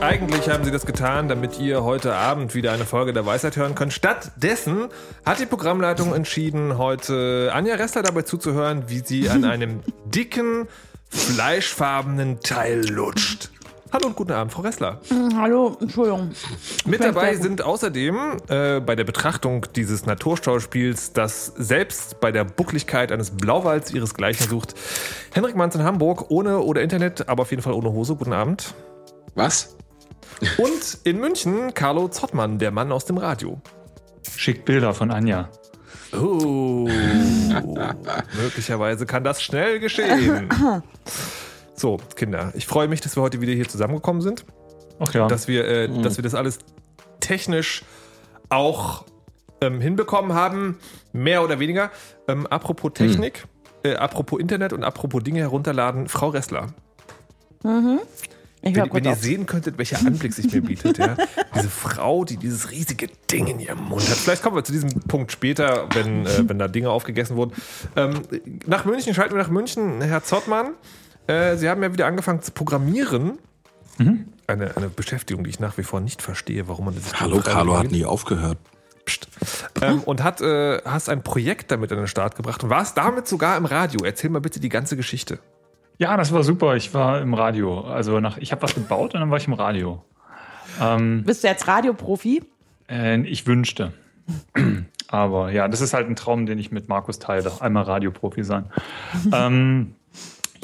Und eigentlich haben sie das getan, damit ihr heute Abend wieder eine Folge der Weisheit hören könnt. Stattdessen hat die Programmleitung entschieden, heute Anja Ressler dabei zuzuhören, wie sie an einem dicken, fleischfarbenen Teil lutscht. Hallo und guten Abend, Frau Ressler. Hallo, Entschuldigung. Mit dabei sind außerdem äh, bei der Betrachtung dieses Naturschauspiels, das selbst bei der Buckligkeit eines Blauwalds ihresgleichen sucht, Henrik Manns in Hamburg, ohne oder Internet, aber auf jeden Fall ohne Hose. Guten Abend. Was? Und in München Carlo Zottmann, der Mann aus dem Radio. Schickt Bilder von Anja. Oh, möglicherweise kann das schnell geschehen. So, Kinder, ich freue mich, dass wir heute wieder hier zusammengekommen sind. Ach ja. Dass wir, äh, dass wir das alles technisch auch ähm, hinbekommen haben, mehr oder weniger. Ähm, apropos Technik, äh, apropos Internet und apropos Dinge herunterladen, Frau Ressler. Ich Wenn, wenn ihr sehen könntet, welcher Anblick sich mir bietet, ja. Diese Frau, die dieses riesige Ding in ihrem Mund hat. Vielleicht kommen wir zu diesem Punkt später, wenn, äh, wenn da Dinge aufgegessen wurden. Ähm, nach München, schalten wir nach München, Herr Zottmann. Äh, Sie haben ja wieder angefangen zu programmieren. Eine, eine Beschäftigung, die ich nach wie vor nicht verstehe, warum man das Hallo, Carlo hat nie aufgehört. Psst. Ähm, und hat, äh, hast ein Projekt damit an den Start gebracht und warst damit sogar im Radio. Erzähl mal bitte die ganze Geschichte. Ja, das war super. Ich war im Radio. Also nach, ich habe was gebaut und dann war ich im Radio. Ähm, Bist du jetzt Radioprofi? äh, ich wünschte. Aber ja, das ist halt ein Traum, den ich mit Markus teile. Einmal Radioprofi sein. ähm,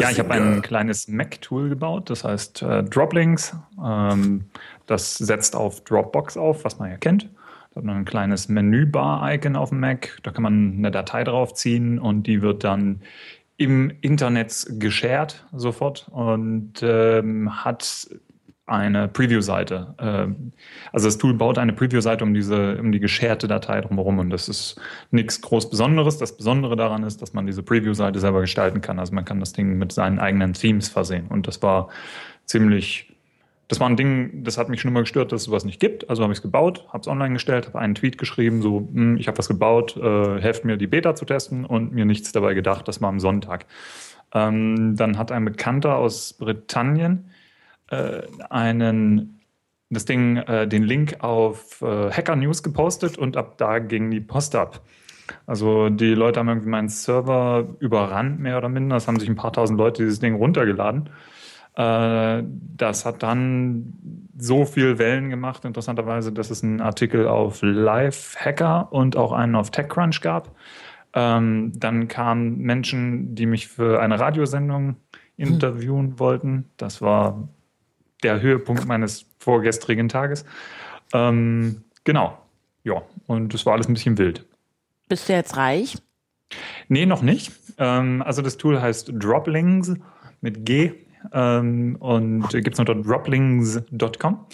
ja, ich habe ein kleines Mac-Tool gebaut, das heißt äh, Droplinks. Ähm, das setzt auf Dropbox auf, was man ja kennt. Da hat man ein kleines Menübar-Icon auf dem Mac. Da kann man eine Datei draufziehen und die wird dann im Internet geshared sofort und ähm, hat eine Preview-Seite. Ähm, also das Tool baut eine Preview-Seite um diese, um die gescherte Datei drumherum und das ist nichts groß Besonderes. Das Besondere daran ist, dass man diese Preview-Seite selber gestalten kann. Also man kann das Ding mit seinen eigenen Themes versehen und das war ziemlich das war ein Ding, das hat mich schon immer gestört, dass es sowas nicht gibt. Also habe ich es gebaut, habe es online gestellt, habe einen Tweet geschrieben, so, hm, ich habe was gebaut, äh, helft mir, die Beta zu testen und mir nichts dabei gedacht. Das war am Sonntag. Ähm, dann hat ein Bekannter aus Britannien äh, einen, das Ding, äh, den Link auf äh, Hacker News gepostet und ab da ging die Post ab. Also die Leute haben irgendwie meinen Server überrannt, mehr oder minder. Es haben sich ein paar tausend Leute dieses Ding runtergeladen. Äh, das hat dann so viel Wellen gemacht, interessanterweise, dass es einen Artikel auf Live Hacker und auch einen auf TechCrunch gab. Ähm, dann kamen Menschen, die mich für eine Radiosendung interviewen wollten. Das war der Höhepunkt meines vorgestrigen Tages. Ähm, genau. Ja, und es war alles ein bisschen wild. Bist du jetzt reich? Nee, noch nicht. Ähm, also das Tool heißt Droplings mit G ähm, und gibt es unter droplings.com.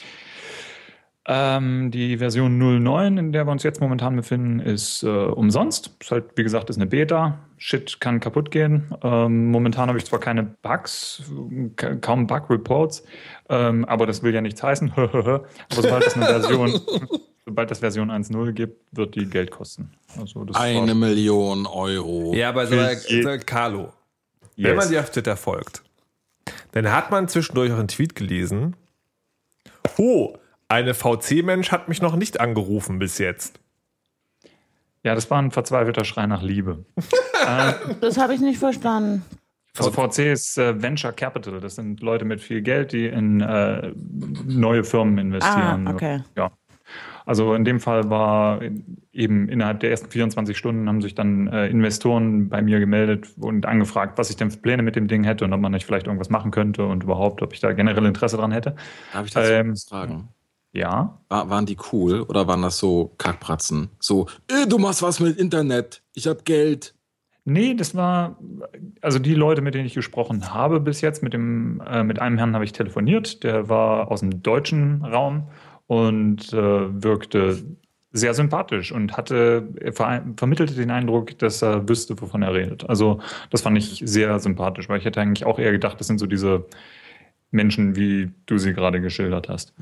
Ähm, die Version 09, in der wir uns jetzt momentan befinden, ist äh, umsonst. Ist halt, wie gesagt, ist eine Beta. Shit kann kaputt gehen. Ähm, momentan habe ich zwar keine Bugs, ka kaum Bug-Reports, ähm, aber das will ja nichts heißen. aber sobald es eine Version, sobald es Version 1.0 gibt, wird die Geld kosten. Also das Eine Million Euro. Ja, aber so, so, Carlo, wenn Yes. man dir auf Twitter folgt, dann hat man zwischendurch auch einen Tweet gelesen. Oh, eine VC-Mensch hat mich noch nicht angerufen bis jetzt. Ja, das war ein verzweifelter Schrei nach Liebe. Das habe ich nicht verstanden. Also VC ist äh, Venture Capital. Das sind Leute mit viel Geld, die in äh, neue Firmen investieren. Ah, okay. Ja. Also in dem Fall war eben innerhalb der ersten 24 Stunden haben sich dann äh, Investoren bei mir gemeldet und angefragt, was ich denn für Pläne mit dem Ding hätte und ob man nicht vielleicht irgendwas machen könnte und überhaupt, ob ich da generell Interesse dran hätte. Darf ich dazu Ähm, fragen? Ja. War, waren die cool oder waren das so Kackpratzen? So, äh, du machst was mit Internet, ich hab Geld. Nee, das war, also die Leute, mit denen ich gesprochen habe bis jetzt, mit, dem, äh, mit einem Herrn habe ich telefoniert, der war aus dem deutschen Raum und äh, wirkte sehr sympathisch und hatte, er ver vermittelte den Eindruck, dass er wüsste, wovon er redet. Also das fand ich sehr sympathisch, weil ich hätte eigentlich auch eher gedacht, das sind so diese Menschen, wie du sie gerade geschildert hast.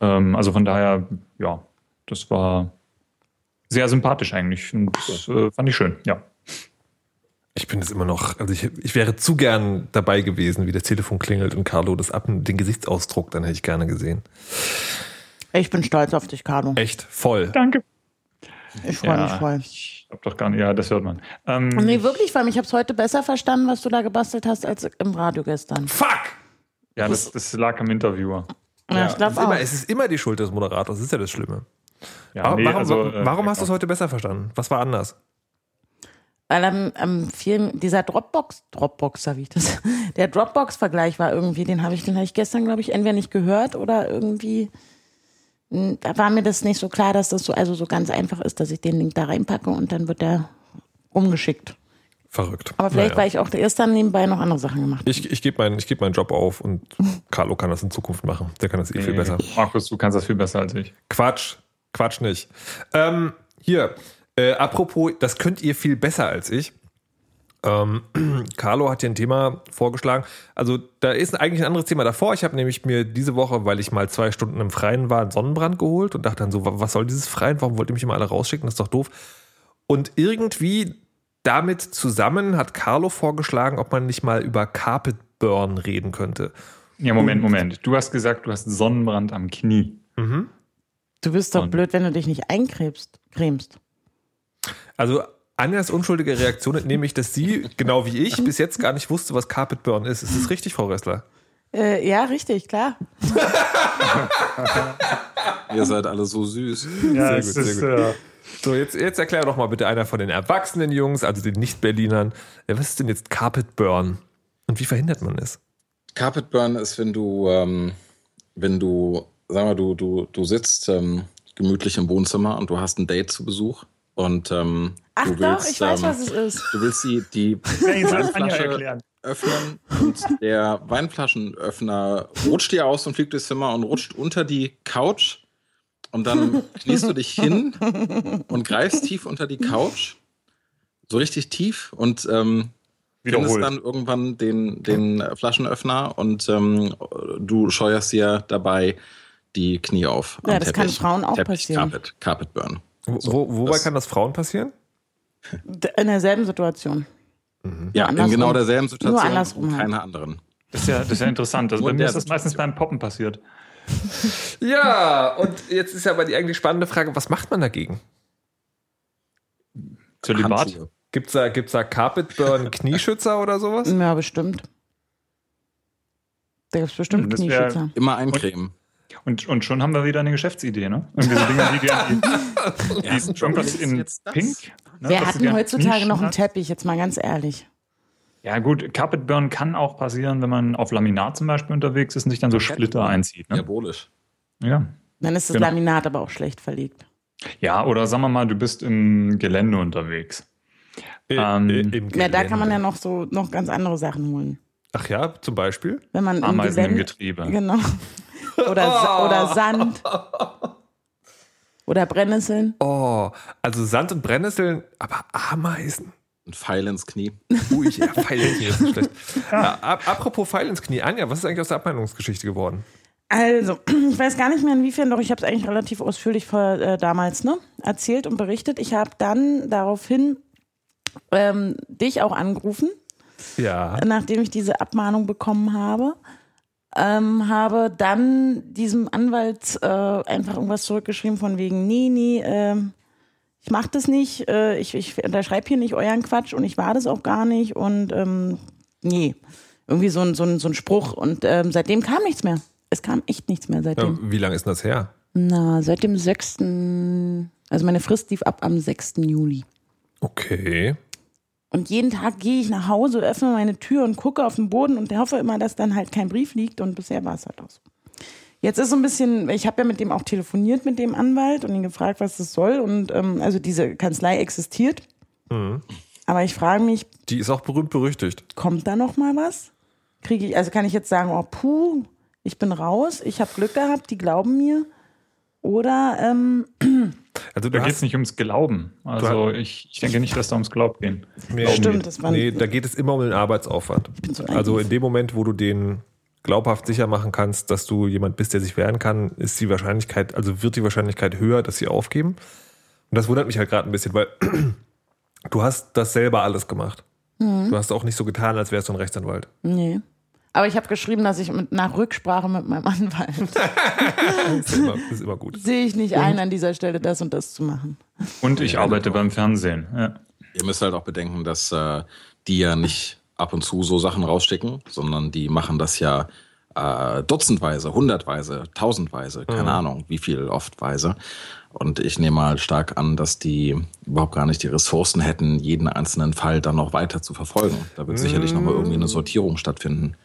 Ähm, also von daher, ja, das war sehr sympathisch eigentlich und das äh, fand ich schön, ja. Ich bin es immer noch, also ich, ich wäre zu gern dabei gewesen, wie das Telefon klingelt und Carlo das ab, den Gesichtsausdruck, dann hätte ich gerne gesehen. Ich bin stolz auf dich, Carlo. Echt voll. Danke. Ich freue mich voll. Ich hab doch gar nicht, ja, das hört man. Ähm, Nee, wirklich, weil ich habe es heute besser verstanden, was du da gebastelt hast, als im Radio gestern. Fuck! ja, das, das lag am Interviewer. Ja, ich es, ist glaube auch. immer, es ist immer die Schuld des Moderators, das ist ja das Schlimme. Ja, Warum, nee, warum, also, äh, warum hast du es ja. heute besser verstanden? Was war anders? Weil am, am Film, dieser Dropbox, Dropboxer, wie ich das, der Dropbox-Vergleich war irgendwie, den habe ich, den habe ich gestern, glaube ich, entweder nicht gehört oder irgendwie, war mir das nicht so klar, dass das so, also so ganz einfach ist, dass ich den Link da reinpacke und dann wird der umgeschickt. Verrückt. Aber vielleicht, Naja. weil ich auch erst dann nebenbei noch andere Sachen gemacht habe. Ich, ich gebe meinen, ich geb meinen Job auf und Carlo kann das in Zukunft machen. Der kann das eh viel Nee, besser. Markus, du kannst das viel besser als ich. Quatsch. Quatsch nicht. Ähm, hier, äh, apropos, das könnt ihr viel besser als ich. Ähm, Carlo hat hier ein Thema vorgeschlagen. Also da ist eigentlich ein anderes Thema davor. Ich habe nämlich mir diese Woche, weil ich mal zwei Stunden im Freien war, einen Sonnenbrand geholt und dachte dann so, wa- was soll dieses Freien? Warum wollt ihr mich immer alle rausschicken? Das ist doch doof. Und irgendwie damit zusammen hat Carlo vorgeschlagen, ob man nicht mal über Carpet Burn reden könnte. Ja, Moment, Moment. Du hast gesagt, du hast Sonnenbrand am Knie. Du bist doch Und- blöd, wenn du dich nicht eincremst. Cremst. Also Anjas unschuldige Reaktion entnehme ich, dass sie, genau wie ich, bis jetzt gar nicht wusste, was Carpet Burn ist. Ist das richtig, Frau Ressler? Äh, ja, richtig, klar. Ihr seid alle so süß. Ja, Sehr gut, sehr ist, gut. äh, So, jetzt, jetzt erklär doch mal bitte einer von den erwachsenen Jungs, also den Nicht-Berlinern, ja, was ist denn jetzt Carpet Burn? Und wie verhindert man es? Carpet Burn ist, wenn du, ähm, wenn du, sag mal, du, du, du sitzt ähm, gemütlich im Wohnzimmer und du hast ein Date zu Besuch und ähm, Ach du doch, willst, ich weiß, ähm, was es ist. du willst die, die ich Weinflasche erklären. öffnen und der Weinflaschenöffner rutscht dir aus und fliegt durchs Zimmer und rutscht unter die Couch und dann kniest du dich hin und greifst tief unter die Couch, so richtig tief und ähm, findest dann irgendwann den, den Flaschenöffner und ähm, du scheuerst dir dabei die Knie auf. Ja, das kann Frauen auch passieren. Carpet, Carpet Burn. Wo, So, wo, wobei das- kann das Frauen passieren? In derselben Situation. Ja, in andersrum. genau derselben Situation Nur andersrum und halt. keiner anderen. Das ist ja, das ist ja interessant. Also bei in mir ist das meistens beim Poppen passiert. Ja, und jetzt ist ja aber die eigentlich spannende Frage, was macht man dagegen? Zölibat? Handschuhe. Gibt's da, gibt's da Carpet Burn Knieschützer oder sowas? Ja, bestimmt. Da gibt es bestimmt Knieschützer. Immer eincremen. Und, und schon haben wir wieder eine Geschäftsidee, ne? Irgendwie so Dinge, die dir die, die ist irgendwas in? Pink. Ne, Wer hat denn heutzutage noch einen. Teppich? Jetzt mal ganz ehrlich. Ja, gut, Carpet Burn kann auch passieren, wenn man auf Laminat zum Beispiel unterwegs ist und sich dann so Splitter einzieht. Ne? Diabolisch. Ja. Dann ist das Genau. Laminat aber auch schlecht verlegt. ja, oder sagen wir mal, du bist im Gelände unterwegs. Ähm, Äh, im Ja, da kann man ja Gelände. noch so noch ganz andere Sachen holen. Ach ja, zum Beispiel? Wenn man im Ameisen im Gelände, Getriebe. Genau. Oder, Sa oder Sand. Oder Brennnesseln. Oh, also Sand und Brennnesseln, aber Ameisen. Ein Pfeil ins Knie. Ui, ja, Pfeil ins Knie ist nicht schlecht. Ja, ap apropos Pfeil ins Knie. Anja, was ist eigentlich aus der Abmeinungsgeschichte geworden? Also, ich weiß gar nicht mehr inwiefern, doch ich habe es eigentlich relativ ausführlich vor, äh, damals ne, erzählt und berichtet. Ich habe dann daraufhin ähm, dich auch angerufen, Ja. nachdem ich diese Abmahnung bekommen habe. Ähm, habe dann diesem Anwalt äh, einfach irgendwas zurückgeschrieben von wegen, nee, nee, ähm, ich mache das nicht, äh, ich, ich unterschreibe hier nicht euren Quatsch und ich war das auch gar nicht und ähm, nee, irgendwie so ein, so ein, so ein Spruch und ähm, seitdem kam nichts mehr. Es kam echt nichts mehr ja seitdem. wie lange ist denn das her? Na, seit dem 6. Also meine Frist lief ab am 6. Juli. Okay. Und jeden Tag gehe ich nach Hause, öffne meine Tür und gucke auf den Boden und hoffe immer, dass dann halt kein Brief liegt. Und bisher war es halt auch so. Jetzt ist so ein bisschen, ich habe ja mit dem auch telefoniert, mit dem Anwalt und ihn gefragt, was das soll. Und ähm, also diese Kanzlei existiert. Aber ich frage mich, Die ist auch berühmt berüchtigt. kommt da noch mal was? Kriege ich, also kann ich jetzt sagen, oh puh, ich bin raus, ich habe Glück gehabt, die glauben mir. Oder ähm, Also Da geht es nicht ums Glauben. Also ich, ich denke nicht, dass da ums Glauben geht. nee, Stimmt, das war nee, da geht es immer um den Arbeitsaufwand. Also in dem Moment, wo du den glaubhaft sicher machen kannst, dass du jemand bist, der sich wehren kann, ist die Wahrscheinlichkeit, also wird die Wahrscheinlichkeit höher, dass sie aufgeben. Und das wundert mich halt gerade ein bisschen, weil du hast das selber alles gemacht. Mhm. Du hast auch nicht so getan, als wärst du ein Rechtsanwalt. Nee. Aber ich habe geschrieben, dass ich mit, nach Rücksprache mit meinem Anwalt Das ist immer, das ist immer gut. sehe ich nicht ein, an dieser Stelle das und das zu machen. Und ich arbeite beim Fernsehen. Ja. Ihr müsst halt auch bedenken, dass äh, die ja nicht ab und zu so Sachen rausstecken, sondern die machen das ja äh, dutzendweise, hundertweise, tausendweise, keine Ahnung, wie viel oftweise. Und ich nehme mal stark an, dass die überhaupt gar nicht die Ressourcen hätten, jeden einzelnen Fall dann noch weiter zu verfolgen. Da wird sicherlich nochmal irgendwie eine Sortierung stattfinden.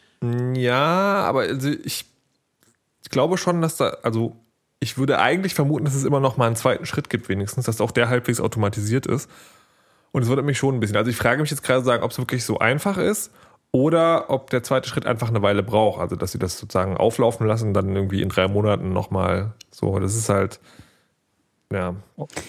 Ja, aber also ich, ich glaube schon, dass da, also ich würde eigentlich vermuten, dass es immer noch mal einen zweiten Schritt gibt, wenigstens, dass auch der halbwegs automatisiert ist. Und es wundert mich schon ein bisschen. Also ich frage mich jetzt gerade sagen, ob es wirklich so einfach ist oder ob der zweite Schritt einfach eine Weile braucht. Also dass sie das sozusagen auflaufen lassen, dann irgendwie in drei Monaten nochmal so. Das ist halt, ja.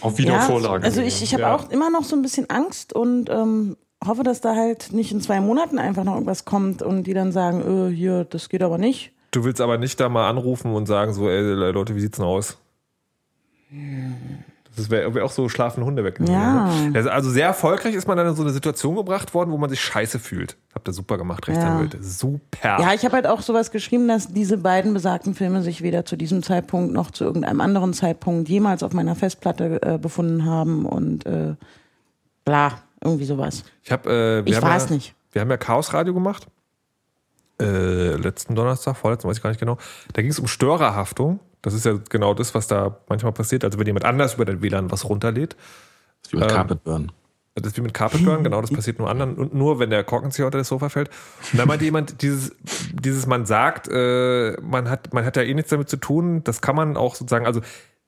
Auf Wiedervorlage. also ich, ich habe Ja. auch immer noch so ein bisschen Angst und ähm, hoffe, dass da halt nicht in zwei Monaten einfach noch irgendwas kommt und die dann sagen, äh, hier, das geht aber nicht. Du willst aber nicht da mal anrufen und sagen so, ey Leute, wie sieht's denn aus? Das wäre wär auch so schlafende Hunde weg. Ja. Also, also sehr erfolgreich ist man dann in so eine Situation gebracht worden, wo man sich scheiße fühlt. Habt ihr super gemacht, Rechtsanwälte. Super. Ja, ich habe halt auch sowas geschrieben, dass diese beiden besagten Filme sich weder zu diesem Zeitpunkt noch zu irgendeinem anderen Zeitpunkt jemals auf meiner Festplatte äh, befunden haben und äh, bla, irgendwie sowas. Ich, hab, äh, wir Ich haben weiß ja, nicht. Wir haben ja Chaos Radio gemacht. Äh, letzten Donnerstag, vorletzten, weiß ich gar nicht genau. Da ging es um Störerhaftung. Das ist ja genau das, was da manchmal passiert. Also wenn jemand anders über den WLAN was runterlädt. Das ist wie mit Ähm, Carpet Burn. Das ist wie mit Carpetburn, genau, das passiert nur anderen und nur, wenn der Korkenzieher unter das Sofa fällt. Und dann meinte jemand, dieses, dieses, man sagt, äh, man hat, man hat ja eh nichts damit zu tun, das kann man auch sozusagen, also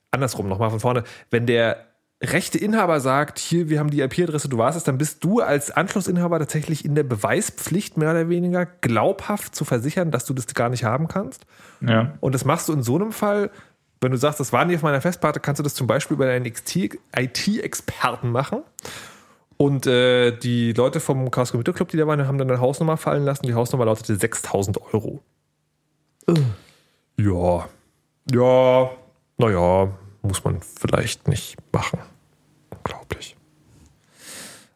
andersrum, nochmal von vorne, wenn der rechte Inhaber sagt, hier, wir haben die IP-Adresse, du warst es, dann bist du als Anschlussinhaber tatsächlich in der Beweispflicht, mehr oder weniger, glaubhaft zu versichern, dass du das gar nicht haben kannst. Ja. Und das machst du in so einem Fall, wenn du sagst, das war nicht auf meiner Festplatte, kannst du das zum Beispiel bei deinen IT-Experten machen. Und äh, die Leute vom Chaos Computer Club, die da waren, haben dann eine Hausnummer fallen lassen. Die Hausnummer lautete 6000 Euro. Ja. Ja. Naja, muss man vielleicht nicht machen. Unglaublich.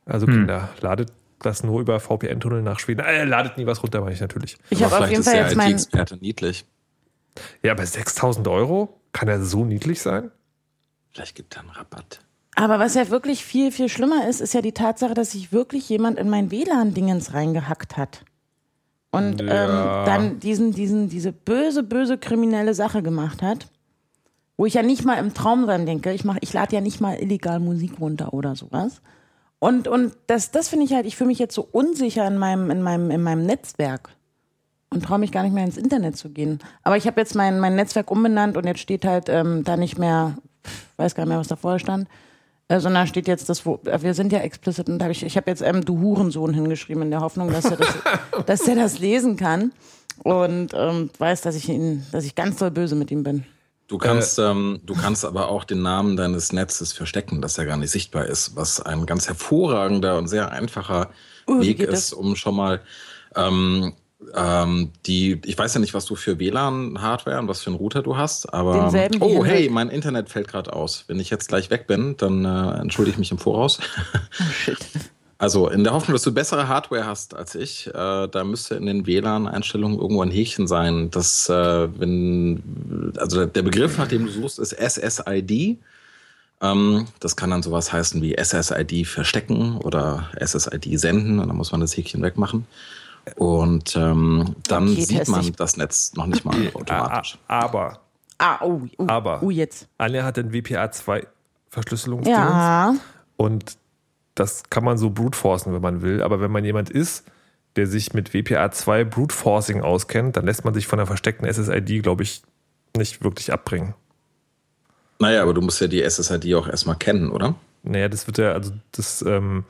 Also Kinder, ladet das nur über VPN-Tunnel nach Schweden. Äh, ladet nie was runter, meine ich natürlich. Ich habe auf vielleicht jeden ist Fall der jetzt mein, IT-Experte niedlich. Ja, aber 6000 Euro? Kann er so niedlich sein? Vielleicht gibt er einen Rabatt. Aber was ja wirklich viel, viel schlimmer ist, ist ja die Tatsache, dass sich wirklich jemand in mein WLAN-Dingens reingehackt hat. Und Ja. ähm, dann diesen, diesen, diese böse, böse kriminelle Sache gemacht hat, wo ich ja nicht mal im Traum dran denke. Ich, mach, ich lade ja nicht mal illegal Musik runter oder sowas. Und, und das, das finde ich halt, ich fühle mich jetzt so unsicher in meinem, in meinem, in meinem Netzwerk und traue mich gar nicht mehr ins Internet zu gehen. Aber ich habe jetzt mein, mein Netzwerk umbenannt und jetzt steht halt ähm, da nicht mehr, weiß gar nicht mehr, was da vorher stand, äh, sondern steht jetzt das, wo, äh, wir sind ja explicit und hab ich, ich habe jetzt ähm, du Hurensohn hingeschrieben in der Hoffnung, dass er das, dass er das lesen kann und ähm, weiß, dass ich ihn, dass ich ganz doll böse mit ihm bin. Du kannst, ähm, du kannst aber auch den Namen deines Netzes verstecken, dass er gar nicht sichtbar ist, was ein ganz hervorragender und sehr einfacher Uh, Weg ist, das? um schon mal ähm, ähm, die, ich weiß ja nicht, was du für WLAN-Hardware und was für einen Router du hast, aber oh hey, mein Internet fällt gerade aus. Wenn ich jetzt gleich weg bin, dann äh, entschuldige ich mich im Voraus. Oh shit. Also in der Hoffnung, dass du bessere Hardware hast als ich, äh, da müsste in den WLAN-Einstellungen irgendwo ein Häkchen sein, dass äh, wenn, also der Begriff, nach dem du suchst, ist SSID. Ähm, das kann dann sowas heißen wie SSID verstecken oder SSID senden und dann muss man das Häkchen wegmachen. Und ähm, dann Okay, sieht man das Netz noch nicht mal automatisch. Aber Ah, oh, oh, Aber- oh jetzt. Anja hat den WPA2 Verschlüsselungsdienst Ja, und das kann man so brute forcen, wenn man will. Aber wenn man jemand ist, der sich mit WPA2 Brute Forcing auskennt, dann lässt man sich von einer versteckten SSID, glaube ich, nicht wirklich abbringen. Naja, aber du musst ja die SSID auch erstmal kennen, oder? Naja, das wird ja, also das, ähm,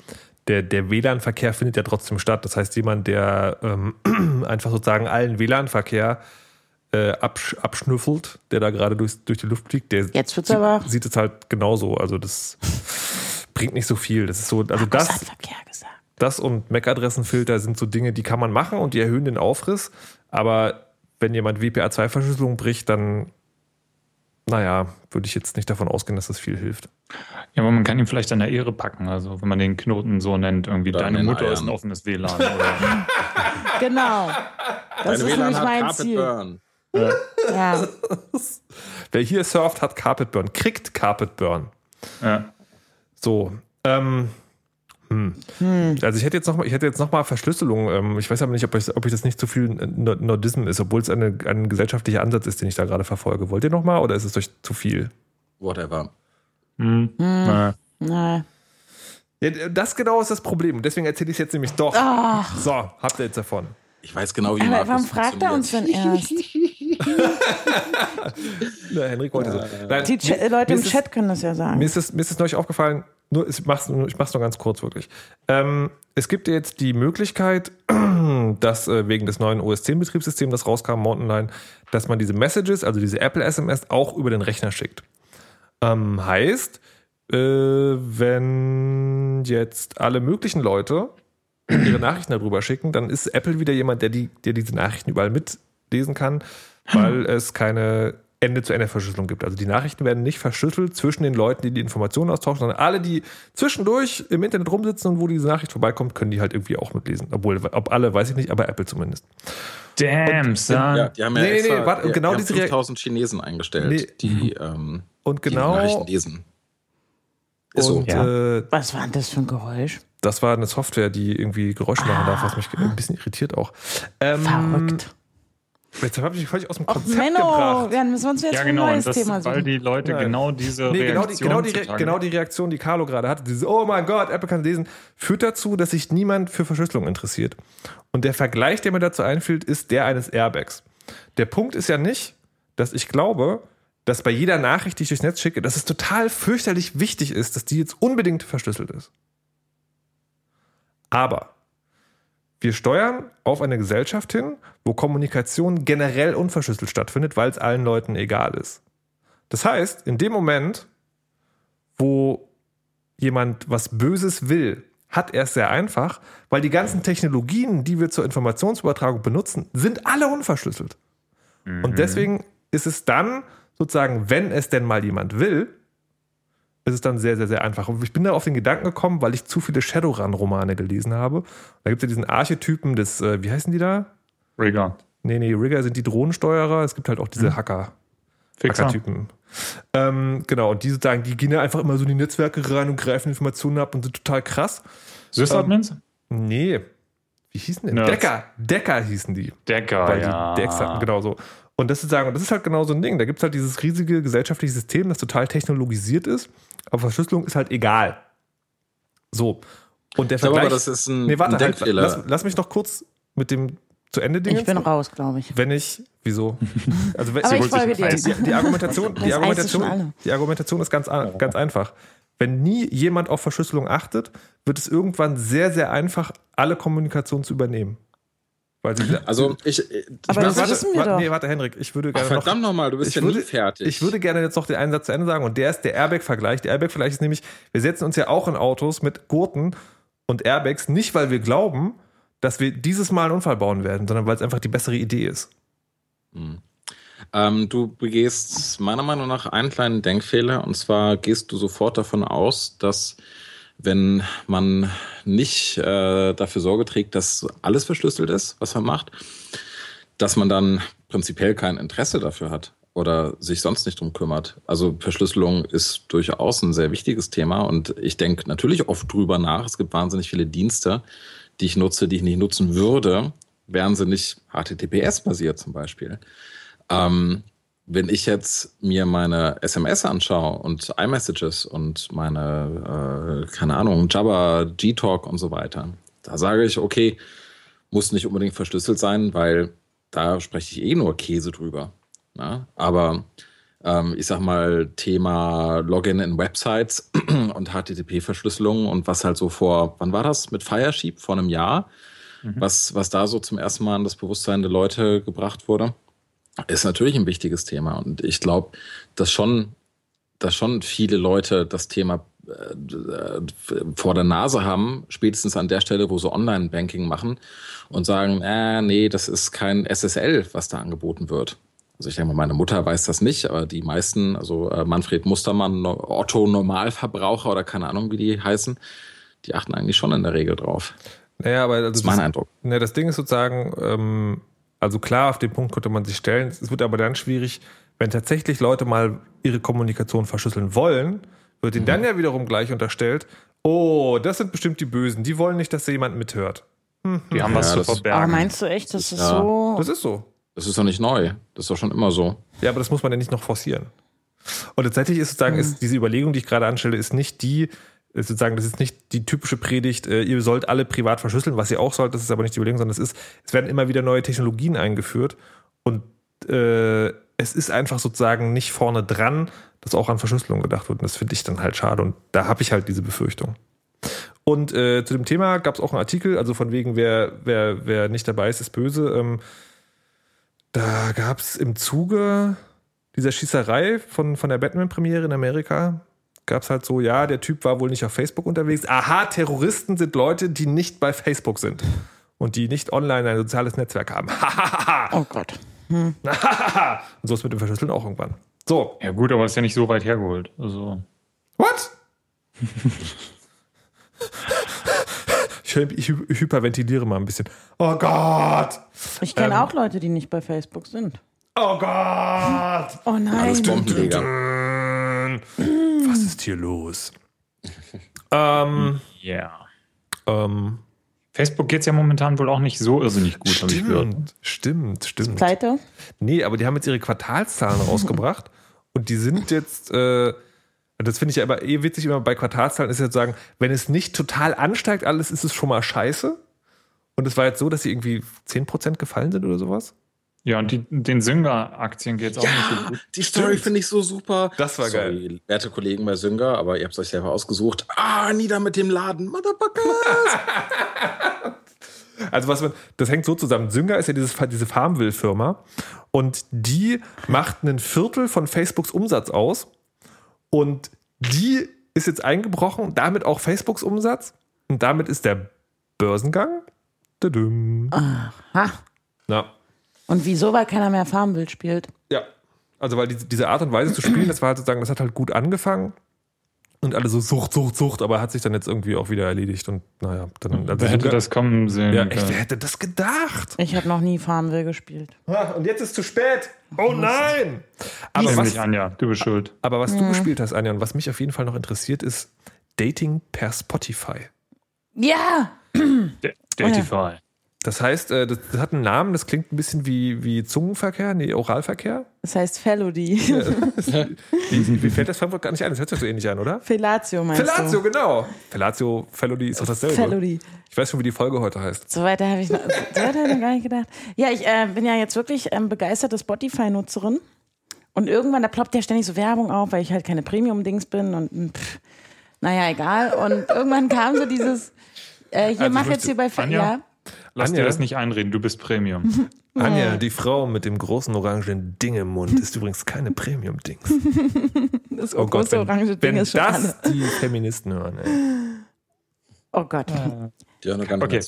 der, der WLAN-Verkehr findet ja trotzdem statt. Das heißt, jemand, der ähm, einfach sozusagen allen WLAN-Verkehr äh, absch abschnüffelt, der da gerade durch, durch die Luft fliegt, der Jetzt wird's sieht, aber- sieht es halt genauso. Also das bringt nicht so viel. Das ist so, also Das das, hat Verkehr gesagt. das und MAC-Adressenfilter sind so Dinge, die kann man machen und die erhöhen den Aufriss. Aber wenn jemand WPA2-Verschlüsselung bricht, dann, naja, würde ich jetzt nicht davon ausgehen, dass das viel hilft. Ja, aber man kann ihn vielleicht an der Ehre packen. Also, wenn man den Knoten so nennt, irgendwie Oder deine Mutter ist Eiern. ein offenes WLAN. Oder, Genau. Das Deine ist WLAN nämlich mein Carpet Ziel. Burn. Ja. Wer hier surft, hat Carpet Burn, kriegt Carpet Burn. ja. So, ähm, hm. Also ich hätte jetzt noch mal, ich hätte jetzt noch mal Verschlüsselung. Ähm, ich weiß aber nicht, ob ich, ob ich das nicht zu viel Nord- Nordism ist, obwohl es eine, ein gesellschaftlicher Ansatz ist, den ich da gerade verfolge. Wollt ihr noch mal oder ist es euch zu viel? Whatever. Hm. Na, Na, Ja, das genau ist das Problem. Deswegen erzähle ich es jetzt nämlich doch. Ach. So, habt ihr jetzt davon. Ich weiß genau, wie aber Markus warum fragt er uns denn erst? Na, Henrik wollte so. Nein, Die Ch Leute im Chat können das ja sagen. Mir ist es, mir ist es neulich aufgefallen, nur, ich mach's, nur- ich mach's nur ganz kurz wirklich. Ähm, es gibt jetzt die Möglichkeit, dass äh, wegen des neuen OS 10 Betriebssystems, das rauskam, Mountain Lion, dass man diese Messages, also diese Apple SMS, auch über den Rechner schickt. Ähm, heißt, äh, wenn jetzt alle möglichen Leute ihre Nachrichten darüber schicken, dann ist Apple wieder jemand, der, die, der diese Nachrichten überall mitlesen kann, weil es keine Ende-zu-Ende-Verschlüsselung gibt. Also die Nachrichten werden nicht verschlüsselt zwischen den Leuten, die die Informationen austauschen, sondern alle, die zwischendurch im Internet rumsitzen und wo diese Nachricht vorbeikommt, können die halt irgendwie auch mitlesen. Obwohl, ob alle, weiß ich nicht, aber Apple zumindest. Damn, son. Ja, die haben ja Nee, nee, extra, nee, warte, die, genau die haben diese Rea- 5000 Chinesen eingestellt, Nee. die, ähm, Und die Nachrichten genau, lesen. Ist so. und, Ja. äh, Was war denn das für ein Geräusch? das war eine Software, die irgendwie Geräusche machen darf, was mich ein bisschen irritiert auch. Ähm, Verrückt. Jetzt habe ich mich völlig aus dem Och, Konzept Menno, gebracht. dann müssen wir uns jetzt Ja, ein genau. Und neues das, Thema weil suchen. die Leute Nein. genau diese Nee, genau die, Reaktion genau, die, Re- genau die Reaktion, die Carlo gerade hatte, dieses Oh mein Gott, Apple kann lesen, führt dazu, dass sich niemand für Verschlüsselung interessiert. Und der Vergleich, der mir dazu einfällt, ist der eines Airbags. Der Punkt ist ja nicht, dass ich glaube, dass bei jeder Nachricht, die ich durchs Netz schicke, dass es total fürchterlich wichtig ist, dass die jetzt unbedingt verschlüsselt ist. Aber wir steuern auf eine Gesellschaft hin, wo Kommunikation generell unverschlüsselt stattfindet, weil es allen Leuten egal ist. Das heißt, in dem Moment, wo jemand was Böses will, hat er es sehr einfach, weil die ganzen Technologien, die wir zur Informationsübertragung benutzen, sind alle unverschlüsselt. Und deswegen ist es dann sozusagen, wenn es denn mal jemand will, ist es dann sehr, sehr, sehr einfach. Und ich bin da auf den Gedanken gekommen, weil ich zu viele Shadowrun-Romane gelesen habe. Da gibt es ja diesen Archetypen des, äh, wie heißen die da? Rigger. Nee, nee, Rigger sind die Drohnensteuerer. Es gibt halt auch diese Hacker. Fixer. Hackertypen. Ähm, genau, und die sozusagen, die gehen ja einfach immer so in die Netzwerke rein und greifen Informationen ab und sind total krass. Sysadmins? Nee. Wie hießen denn? Nerds. Decker. Decker hießen die. Decker, Weil ja. die Decks hatten, genau so. Und das ist sagen, und das ist halt genau so ein Ding. Da gibt es halt dieses riesige gesellschaftliche System, das total technologisiert ist, aber Verschlüsselung ist halt egal. So. Und der Ich glaube Vergleich. aber, das ist ein, nee, warte, ein halt, lass, lass mich noch kurz mit dem zu Ende Ding. Ich bin raus, glaube ich. Wenn ich, wieso? Also wenn, Aber ich folge dir. Die, die Argumentation, Das die Argumentation, die Argumentation ist ganz, ganz einfach. Wenn nie jemand auf Verschlüsselung achtet, wird es irgendwann sehr, sehr einfach, alle Kommunikation zu übernehmen. Weil sie, Also ich, ich Aber das warte, wissen wir warte, doch. Nee, warte, Henrik, ich würde Ach, gerne noch, verdammt nochmal, du bist ja würde, nie fertig. ich würde gerne jetzt noch den einen Satz zu Ende sagen und der ist der Airbag-Vergleich. Der Airbag-Vergleich ist nämlich, wir setzen uns ja auch in Autos mit Gurten und Airbags, nicht weil wir glauben, dass wir dieses Mal einen Unfall bauen werden, sondern weil es einfach die bessere Idee ist. Ähm, du begehst meiner Meinung nach einen kleinen Denkfehler und zwar gehst du sofort davon aus, dass wenn man nicht äh, dafür Sorge trägt, dass alles verschlüsselt ist, was man macht, dass man dann prinzipiell kein Interesse dafür hat oder sich sonst nicht drum kümmert. Also Verschlüsselung ist durchaus ein sehr wichtiges Thema und ich denke natürlich oft drüber nach. Es gibt wahnsinnig viele Dienste, die ich nutze, die ich nicht nutzen würde, wären sie nicht HTTPS-basiert zum Beispiel. Ähm, wenn ich jetzt mir meine SMS anschaue und iMessages und meine, äh, keine Ahnung, Jabba, Gtalk und so weiter, da sage ich, okay, muss nicht unbedingt verschlüsselt sein, weil da spreche ich eh nur Käse drüber. Ja? Aber ähm, ich sag mal, Thema Login in Websites und HTTP-Verschlüsselung und was halt so vor, wann war das? Mit Firesheep vor einem Jahr, was, was da so zum ersten Mal in das Bewusstsein der Leute gebracht wurde. Ist natürlich ein wichtiges Thema. Und ich glaube, dass schon, dass schon viele Leute das Thema äh, vor der Nase haben, spätestens an der Stelle, wo sie Online-Banking machen und sagen, äh, nee, das ist kein SSL, was da angeboten wird. Also ich denke mal, meine Mutter weiß das nicht, aber die meisten, also äh, Manfred Mustermann, Otto Normalverbraucher oder keine Ahnung, wie die heißen, die achten eigentlich schon in der Regel drauf. Naja, aber also das ist mein Eindruck. Ne, das Ding ist sozusagen, ähm, also klar, auf den Punkt könnte man sich stellen. Es wird aber dann schwierig, wenn tatsächlich Leute mal ihre Kommunikation verschlüsseln wollen, wird ihnen mhm. dann ja wiederum gleich unterstellt, oh, das sind bestimmt die Bösen, die wollen nicht, dass da jemand mithört. Hm. Die haben ja, was zu verbergen. Aber meinst du echt, das ist ja. so? Das ist so. Das ist doch nicht neu. Das ist doch schon immer so. Ja, aber das muss man ja nicht noch forcieren. Und tatsächlich ist sozusagen, mhm. ist diese Überlegung, die ich gerade anstelle, ist nicht die, sozusagen, das ist nicht die typische Predigt, äh, ihr sollt alle privat verschlüsseln, was ihr auch sollt, das ist aber nicht die Überlegung, sondern es ist, es werden immer wieder neue Technologien eingeführt und äh, es ist einfach sozusagen nicht vorne dran, dass auch an Verschlüsselung gedacht wird. Und das finde ich dann halt schade. Und da habe ich halt diese Befürchtung. Und äh, zu dem Thema gab es auch einen Artikel, also von wegen, wer, wer, wer nicht dabei ist, ist böse. Ähm, da gab es im Zuge dieser Schießerei von, von der Batman-Premiere in Amerika, gab es halt so, ja, der Typ war wohl nicht auf Facebook unterwegs. Aha, Terroristen sind Leute, die nicht bei Facebook sind und die nicht online ein soziales Netzwerk haben. oh Gott. Hm. und so ist mit dem Verschlüsseln auch irgendwann. So. Ja gut, aber ist ja nicht so weit hergeholt. Also. What? ich, ich, hyperventiliere mal ein bisschen. Oh Gott! Ich kenne ähm, auch Leute, die nicht bei Facebook sind. Oh Gott! Oh nein! Alles Bombenleger. Ist hier los? ähm, ja. Ähm, Facebook geht es ja momentan wohl auch nicht so irrsinnig gut, habe ich gehört. Stimmt, stimmt. pleite? Nee, aber die haben jetzt ihre Quartalszahlen rausgebracht und die sind jetzt, äh, das finde ich ja immer eh witzig, immer bei Quartalszahlen ist ja zu sagen, wenn es nicht total ansteigt, alles ist es schon mal scheiße. Und es war jetzt so, dass sie irgendwie 10% gefallen sind oder sowas. Ja, und die, den Synger-Aktien geht es auch ja, nicht so gut. Die Story finde ich so super. Das war Sorry, geil. Werte Kollegen bei Synger, aber ihr habt es euch selber ausgesucht. Ah, nieder mit dem Laden, Motherfuckers! also was man, das hängt so zusammen. Synger ist ja dieses, diese Farmville-Firma und die macht einen Viertel von Facebooks Umsatz aus und die ist jetzt eingebrochen, damit auch Facebooks Umsatz und damit ist der Börsengang. Aha. Na, und wieso? Weil keiner mehr Farmville spielt. Ja. Also, weil die, diese Art und Weise zu spielen, das war halt sozusagen, das hat halt gut angefangen. Und alle so Sucht, Sucht, Sucht, aber hat sich dann jetzt irgendwie auch wieder erledigt. Und naja, dann. Also wer hätte das kommen sehen? Ja, echt, wer hätte das gedacht? Ich habe noch nie Farmville gespielt. und jetzt ist zu spät. Oh nein! Aber was, Anja, du bist schuld. Aber was du gespielt hast, Anja, und was mich auf jeden Fall noch interessiert, ist Dating per Spotify. Ja! Datify. Das heißt, äh, das, hat einen Namen, das klingt ein bisschen wie, wie Zungenverkehr, nee, Oralverkehr. Das heißt Felody. wie, wie, fällt das Frankfurt gar nicht ein? Das hört sich so ähnlich an, oder? Fellatio meinst Fellatio, du? genau. Fellatio, Felody ist doch dasselbe. Felody. Ich weiß schon, wie die Folge heute heißt. So weiter habe ich, noch, so weiter hab ich noch gar nicht gedacht. Ja, ich äh, bin ja jetzt wirklich ähm, begeisterte Spotify-Nutzerin. Und irgendwann, da ploppt ja ständig so Werbung auf, weil ich halt keine Premium-Dings bin und hm, pff, naja, egal. Und irgendwann kam so dieses, äh, hier also mach jetzt hier bei Anja? Ja. Lass Anja, dir das nicht einreden, du bist Premium. Anja, die Frau mit dem großen orangen Ding im Mund, ist übrigens keine Premium-Dings. Das oh Gott, wenn, orange Ding wenn ist schon das alle. die Feministen hören, ey. Oh Gott. Ja, noch gar okay,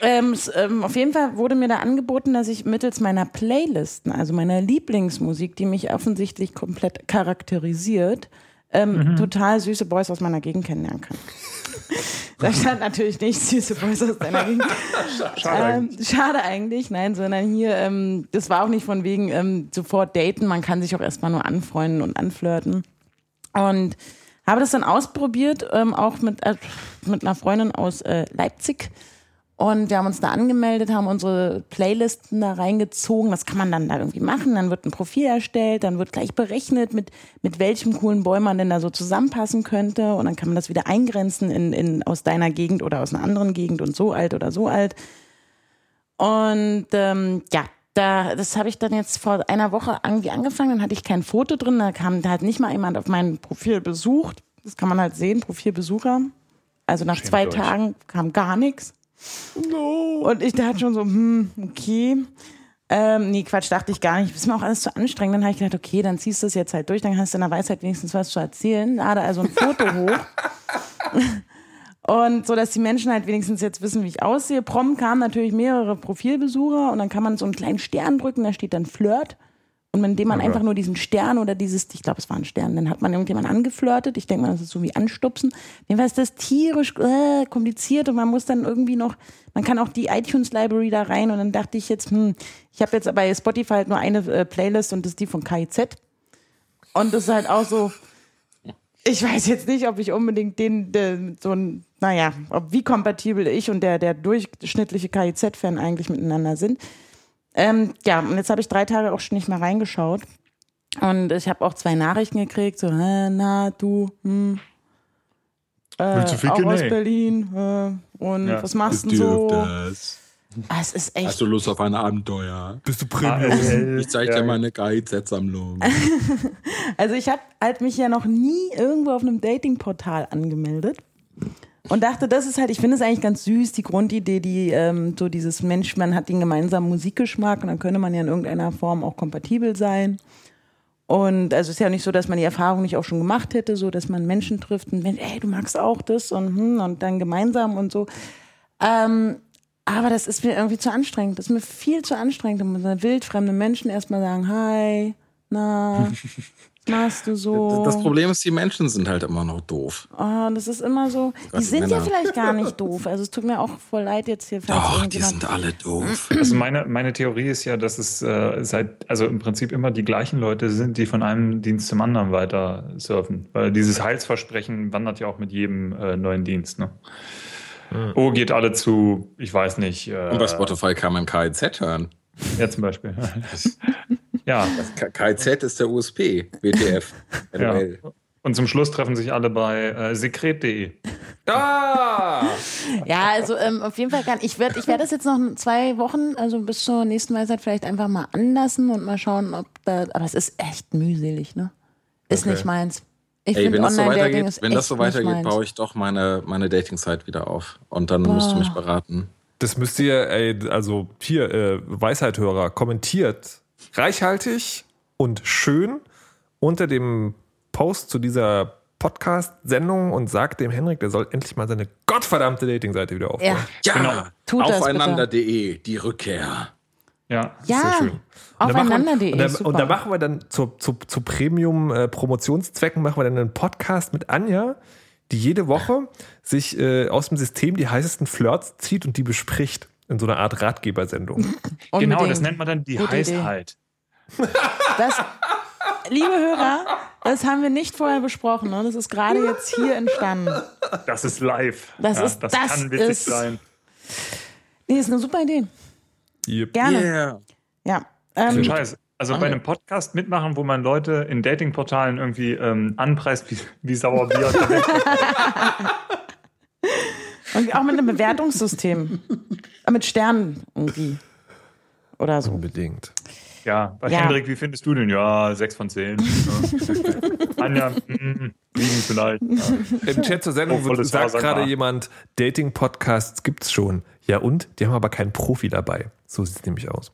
ähm, ähm, auf jeden Fall wurde mir da angeboten, dass ich mittels meiner Playlisten, also meiner Lieblingsmusik, die mich offensichtlich komplett charakterisiert, ähm, mhm. total süße Boys aus meiner Gegend kennenlernen kann. da stand natürlich nicht süße Boys aus deiner Gegend. schade, ähm, schade eigentlich, nein, sondern hier, ähm, das war auch nicht von wegen ähm, sofort daten, man kann sich auch erstmal nur anfreunden und anflirten. Und habe das dann ausprobiert, ähm, auch mit, äh, mit einer Freundin aus äh, Leipzig und wir haben uns da angemeldet, haben unsere Playlisten da reingezogen. Das kann man dann da irgendwie machen. Dann wird ein Profil erstellt, dann wird gleich berechnet, mit, mit welchem coolen Boy man denn da so zusammenpassen könnte. Und dann kann man das wieder eingrenzen in, in, aus deiner Gegend oder aus einer anderen Gegend und so alt oder so alt. Und ähm, ja, da, das habe ich dann jetzt vor einer Woche irgendwie angefangen. Dann hatte ich kein Foto drin. Da kam da hat nicht mal jemand auf mein Profil besucht. Das kann man halt sehen, Profilbesucher. Also nach Schämt zwei euch. Tagen kam gar nichts. No. Und ich dachte schon so, hm, okay. Ähm, nee, Quatsch, dachte ich gar nicht. Das ist mir auch alles zu anstrengend. Dann habe ich gedacht, okay, dann ziehst du es jetzt halt durch, dann hast du in der Weisheit wenigstens was zu erzählen. Lade also ein Foto hoch. Und so, dass die Menschen halt wenigstens jetzt wissen, wie ich aussehe. Prom kamen natürlich mehrere Profilbesucher und dann kann man so einen kleinen Stern drücken, da steht dann Flirt. Und indem man Okay. einfach nur diesen Stern oder dieses, ich glaube, es war ein Stern, dann hat man irgendjemand angeflirtet. Ich denke mal, das ist so wie anstupsen. Jedenfalls ist das tierisch äh, kompliziert und man muss dann irgendwie noch, man kann auch die iTunes Library da rein und dann dachte ich jetzt, hm, ich habe jetzt bei Spotify halt nur eine äh, Playlist und das ist die von KIZ. Und das ist halt auch so, ich weiß jetzt nicht, ob ich unbedingt den, den so ein, naja, ob wie kompatibel ich und der, der durchschnittliche KIZ-Fan eigentlich miteinander sind. Ähm, ja, und jetzt habe ich drei Tage auch schon nicht mehr reingeschaut. Und ich habe auch zwei Nachrichten gekriegt, so, na, du, hm. Äh, Willst du auch aus. Berlin. Äh, und Ja. was machst du denn so? Ah, es ist echt Hast du Lust auf ein Abenteuer? Bist du Ah, Premium? Ich zeige dir meine GIZ-Sammlung. Also ich habe halt mich ja noch nie irgendwo auf einem Datingportal angemeldet und dachte, das ist halt, ich finde es eigentlich ganz süß, die Grundidee, die ähm, so dieses Mensch, man hat den gemeinsamen Musikgeschmack und dann könnte man ja in irgendeiner Form auch kompatibel sein. Und also es ist ja nicht so, dass man die Erfahrung nicht auch schon gemacht hätte, so dass man Menschen trifft und denkt, ey, du magst auch das und, hm, und dann gemeinsam und so. Ähm, aber das ist mir irgendwie zu anstrengend. Das ist mir viel zu anstrengend. Da muss man wildfremde Menschen erstmal sagen, hi, na, machst du so? Das Problem ist, die Menschen sind halt immer noch doof. Oh, das ist immer so. Die Gott, sind ja Männer. vielleicht gar nicht doof. Also es tut mir auch voll leid jetzt hier. Doch, die sind alle doof. Also meine, meine Theorie ist ja, dass es äh, seit, also im Prinzip immer die gleichen Leute sind, die von einem Dienst zum anderen weiter surfen. Weil dieses Heilsversprechen wandert ja auch mit jedem äh, neuen Dienst. Ne? Oh, geht alle zu, ich weiß nicht. Äh, Und bei Spotify kann man KIZ hören. Ja, zum Beispiel. Ja, K- KIZ ist der USP, WTF. ja. Und zum Schluss treffen sich alle bei äh, sekret.de. Ah! Ja, also ähm, auf jeden Fall kann ich werde ich werde das jetzt noch zwei Wochen, also bis zur nächsten Weisheit vielleicht einfach mal anlassen und mal schauen, ob da. Aber es ist echt mühselig, ne? Ist Okay. nicht meins. Ich Ey, finde wenn das so weitergeht, ist wenn das so weitergeht, baue ich doch meine, meine Dating-Site wieder auf. Und dann musst du mich beraten. Das müsst ihr, ey, also hier, äh, Weisheithörer, kommentiert reichhaltig und schön unter dem Post zu dieser Podcast-Sendung und sagt dem Henrik, der soll endlich mal seine gottverdammte Dating-Seite wieder aufbauen. Ja, Ja, Genau. Aufeinander.de, die Rückkehr. Ja. ja. schön. Und dann machen- Aufeinander.de. Und, dann- super. und da machen wir dann zu, zu, zu Premium-Promotionszwecken machen wir dann einen Podcast mit Anja, die jede Woche sich äh, aus dem System die heißesten Flirts zieht und die bespricht. In so einer Art Ratgebersendung. Genau, das nennt man dann die Gute Idee. Heißheit. Das, liebe Hörer, das haben wir nicht vorher besprochen. Ne? Das ist gerade jetzt hier entstanden. Das ist live. Das ja, ist- das, das kann witzig ist- sein. Nee, ist eine super Idee. Yep. Gerne. Yeah. Ja. Ähm, Scheiße. Also bei einem Podcast mitmachen, wo man Leute in Datingportalen irgendwie ähm, anpreist wie, wie Sauerbier. und auch mit einem Bewertungssystem. Mit Sternen irgendwie. Oder so. Unbedingt. Ja, bei Ja. Hendrik, wie findest du den? Ja, sechs von zehn. Ja. Anja, mm, sieben vielleicht. Ja. Im Chat zur Sendung Oh, sagt gerade jemand, Dating-Podcasts gibt's schon. Ja und? Die haben aber keinen Profi dabei. So sieht es nämlich aus.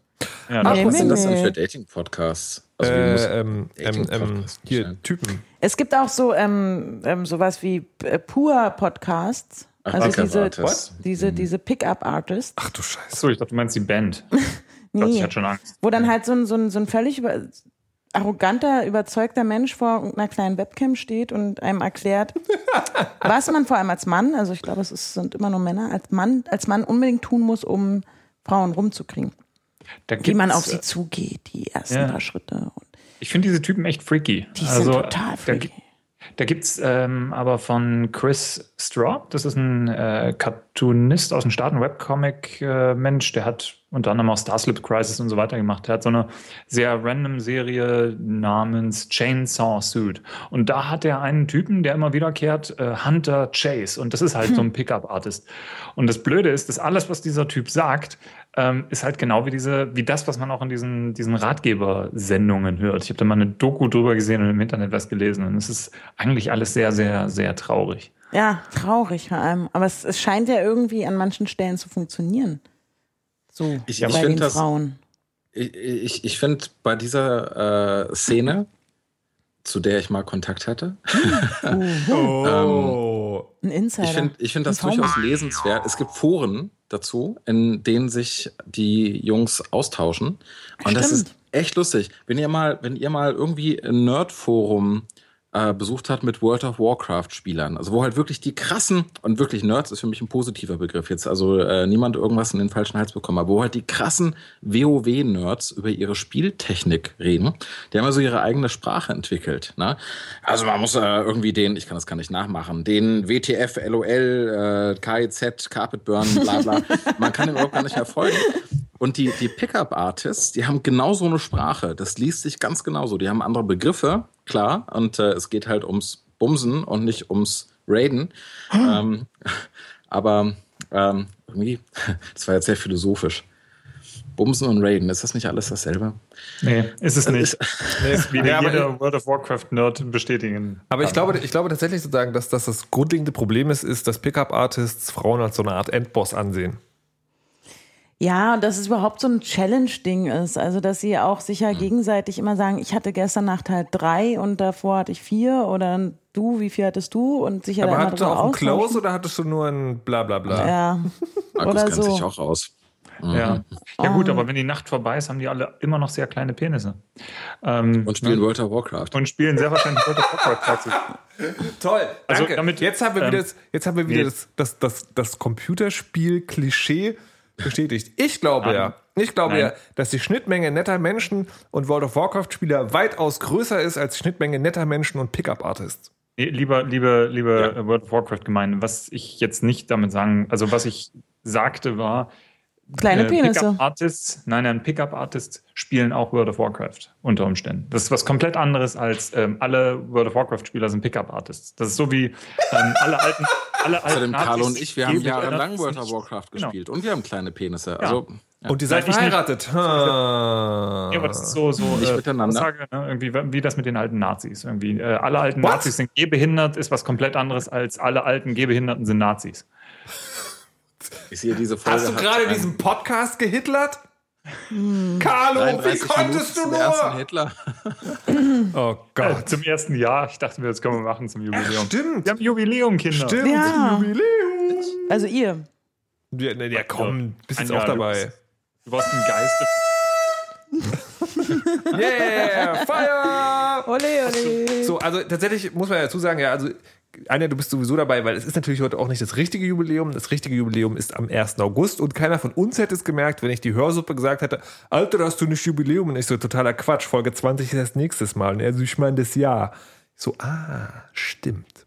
Ja, Ach, Was sind das denn für Dating-Podcasts? Also, Äh, ähm, ähm, ähm, Dating-Podcast hier, sein. Typen. Es gibt auch so ähm, ähm, sowas wie äh, Pur-Podcasts. Ach, Also Pickup diese, diese, diese Pickup-Artists. Ach du Scheiße. Achso, ich dachte, du meinst die Band. Gott, Nee. hatte schon Angst. Wo dann halt so ein, so ein, so ein völlig über, arroganter, überzeugter Mensch vor einer kleinen Webcam steht und einem erklärt, was man vor allem als Mann, also ich glaube, es ist, sind immer nur Männer, als Mann, als Mann unbedingt tun muss, um Frauen rumzukriegen. Wie man auf sie äh, zugeht, die ersten Ja. paar Schritte. Und Ich finde diese Typen echt freaky. die also, sind total freaky. Da gibt es ähm, aber von Chris Straub, das ist ein äh, Cartoonist aus den Staaten, Webcomic-Mensch, der hat unter anderem auch Starslip Crisis und so weiter gemacht. Der hat so eine sehr random Serie namens Chainsaw Suit. Und da hat er einen Typen, der immer wiederkehrt, äh, Hunter Chase. Und das ist halt so ein Pickup-Artist. Und das Blöde ist, dass alles, was dieser Typ sagt, ähm, ist halt genau wie diese, wie das, was man auch in diesen, diesen Ratgebersendungen hört. Ich habe da mal eine Doku drüber gesehen und im Internet was gelesen. Und es ist eigentlich alles sehr, sehr, sehr traurig. Ja, traurig vor allem. Aber es, es scheint ja irgendwie an manchen Stellen zu funktionieren. So, Ich- bei ich find den das- Frauen. ich, ich, ich finde bei dieser äh, Szene, zu der ich mal Kontakt hatte, Oh. Ein Insider. ich finde ich find das durchaus lesenswert. Es gibt Foren dazu, in denen sich die Jungs austauschen. Und das ist Stimmt. echt lustig. Wenn ihr mal, wenn ihr mal irgendwie ein Nerd-Forum äh, besucht habt mit World of Warcraft-Spielern, also wo halt wirklich die krassen, und wirklich Nerds ist für mich ein positiver Begriff jetzt, also äh, niemand irgendwas in den falschen Hals bekommen, aber wo halt die krassen WoW-Nerds über ihre Spieltechnik reden, die haben ja so ihre eigene Sprache entwickelt. Ne? Also man muss äh, irgendwie den, ich kann das gar nicht nachmachen, den WTF, LOL, äh, KIZ, Carpet Burn, bla bla, man kann den überhaupt gar nicht mehr folgen. Und die, die Pickup-Artists, die haben genau so eine Sprache. Das liest sich ganz genauso. Die haben andere Begriffe, klar. Und äh, es geht halt ums Bumsen und nicht ums Raiden. ähm, aber ähm, irgendwie, das war jetzt sehr philosophisch. Bumsen und Raiden, ist das nicht alles dasselbe? Nee, ist es nicht. Nee, Wie ja, aber, jeder World of Warcraft-Nerd bestätigen. aber ich glaube, ich glaube tatsächlich sozusagen, dass, dass das grundlegende Problem ist, ist, dass Pickup-Artists Frauen als so eine Art Endboss ansehen. Ja, und dass es überhaupt so ein Challenge-Ding ist. Also, dass sie auch sich ja gegenseitig immer sagen, ich hatte gestern Nacht halt drei und davor hatte ich vier oder du, wie viel hattest du? Und sich ja aber hattest du auch einen Close oder hattest du nur ein Blablabla? Ja, Markus Oder kennt so. sich auch aus. Ja. ja, gut, Oh. aber wenn die Nacht vorbei ist, haben die alle immer noch sehr kleine Penisse. Ähm, Und spielen ne? World of Warcraft. und spielen sehr wahrscheinlich World of Warcraft dazu. Toll. Also Danke. damit- jetzt haben wir ähm, wieder, das, jetzt haben wir wieder nee. das, das, das, das Computerspiel-Klischee bestätigt. Ich glaube Nein. ja, ich glaube Nein. ja, dass die Schnittmenge netter Menschen und World of Warcraft-Spieler weitaus größer ist als die Schnittmenge netter Menschen und Pickup-Artists. Nee, lieber, liebe, liebe äh, World of Warcraft-Gemeinde, was ich jetzt nicht damit sagen, also was ich sagte war, kleine äh, Penisse. Pickup-Artists, nein, nein, Pickup-Artists spielen auch World of Warcraft unter Umständen. Das ist was komplett anderes als ähm, alle World of Warcraft-Spieler sind Pickup-Artists. Das ist so wie ähm, alle alten, alle alten Außerdem, Carlo und ich, wir haben jahrelang World of. Warcraft Genau. gespielt. Und wir haben kleine Penisse. Also, ja. Und ihr seid verheiratet. Ha. Ja, aber das ist so, so Nicht äh, miteinander. Aussage, ne? irgendwie wie das mit den alten Nazis. Irgendwie, äh, alle alten What? Nazis sind gehbehindert, ist was komplett anderes als alle alten Gehbehinderten sind Nazis. ich sehe diese Folge. Hast du gerade diesen Podcast gehitlert? Carlo, wie 33 konntest Minuten du nur? Hitler. Oh Äh, Gott. zum ersten Jahr. Ich dachte mir, das können wir machen zum Jubiläum. Stimmt. Wir haben Jubiläum, Kinder. Stimmt. Ja. Jubiläum. Also ihr. Ja, ne, ja, komm, bist jetzt auch dabei. Du warst ein Geist. Yeah, Fire! Ole, ole. So, also tatsächlich muss man ja dazu sagen, ja, also Anja, du bist sowieso dabei, weil es ist natürlich heute auch nicht das richtige Jubiläum. Das richtige Jubiläum ist am 1. August und keiner von uns hätte es gemerkt, wenn ich die Hörsuppe gesagt hätte, Alter, hast du nicht Jubiläum? Und ich so, totaler Quatsch, Folge 20 ist das nächstes Mal. Und er so, ich meine das Jahr. Ich so, ah, stimmt.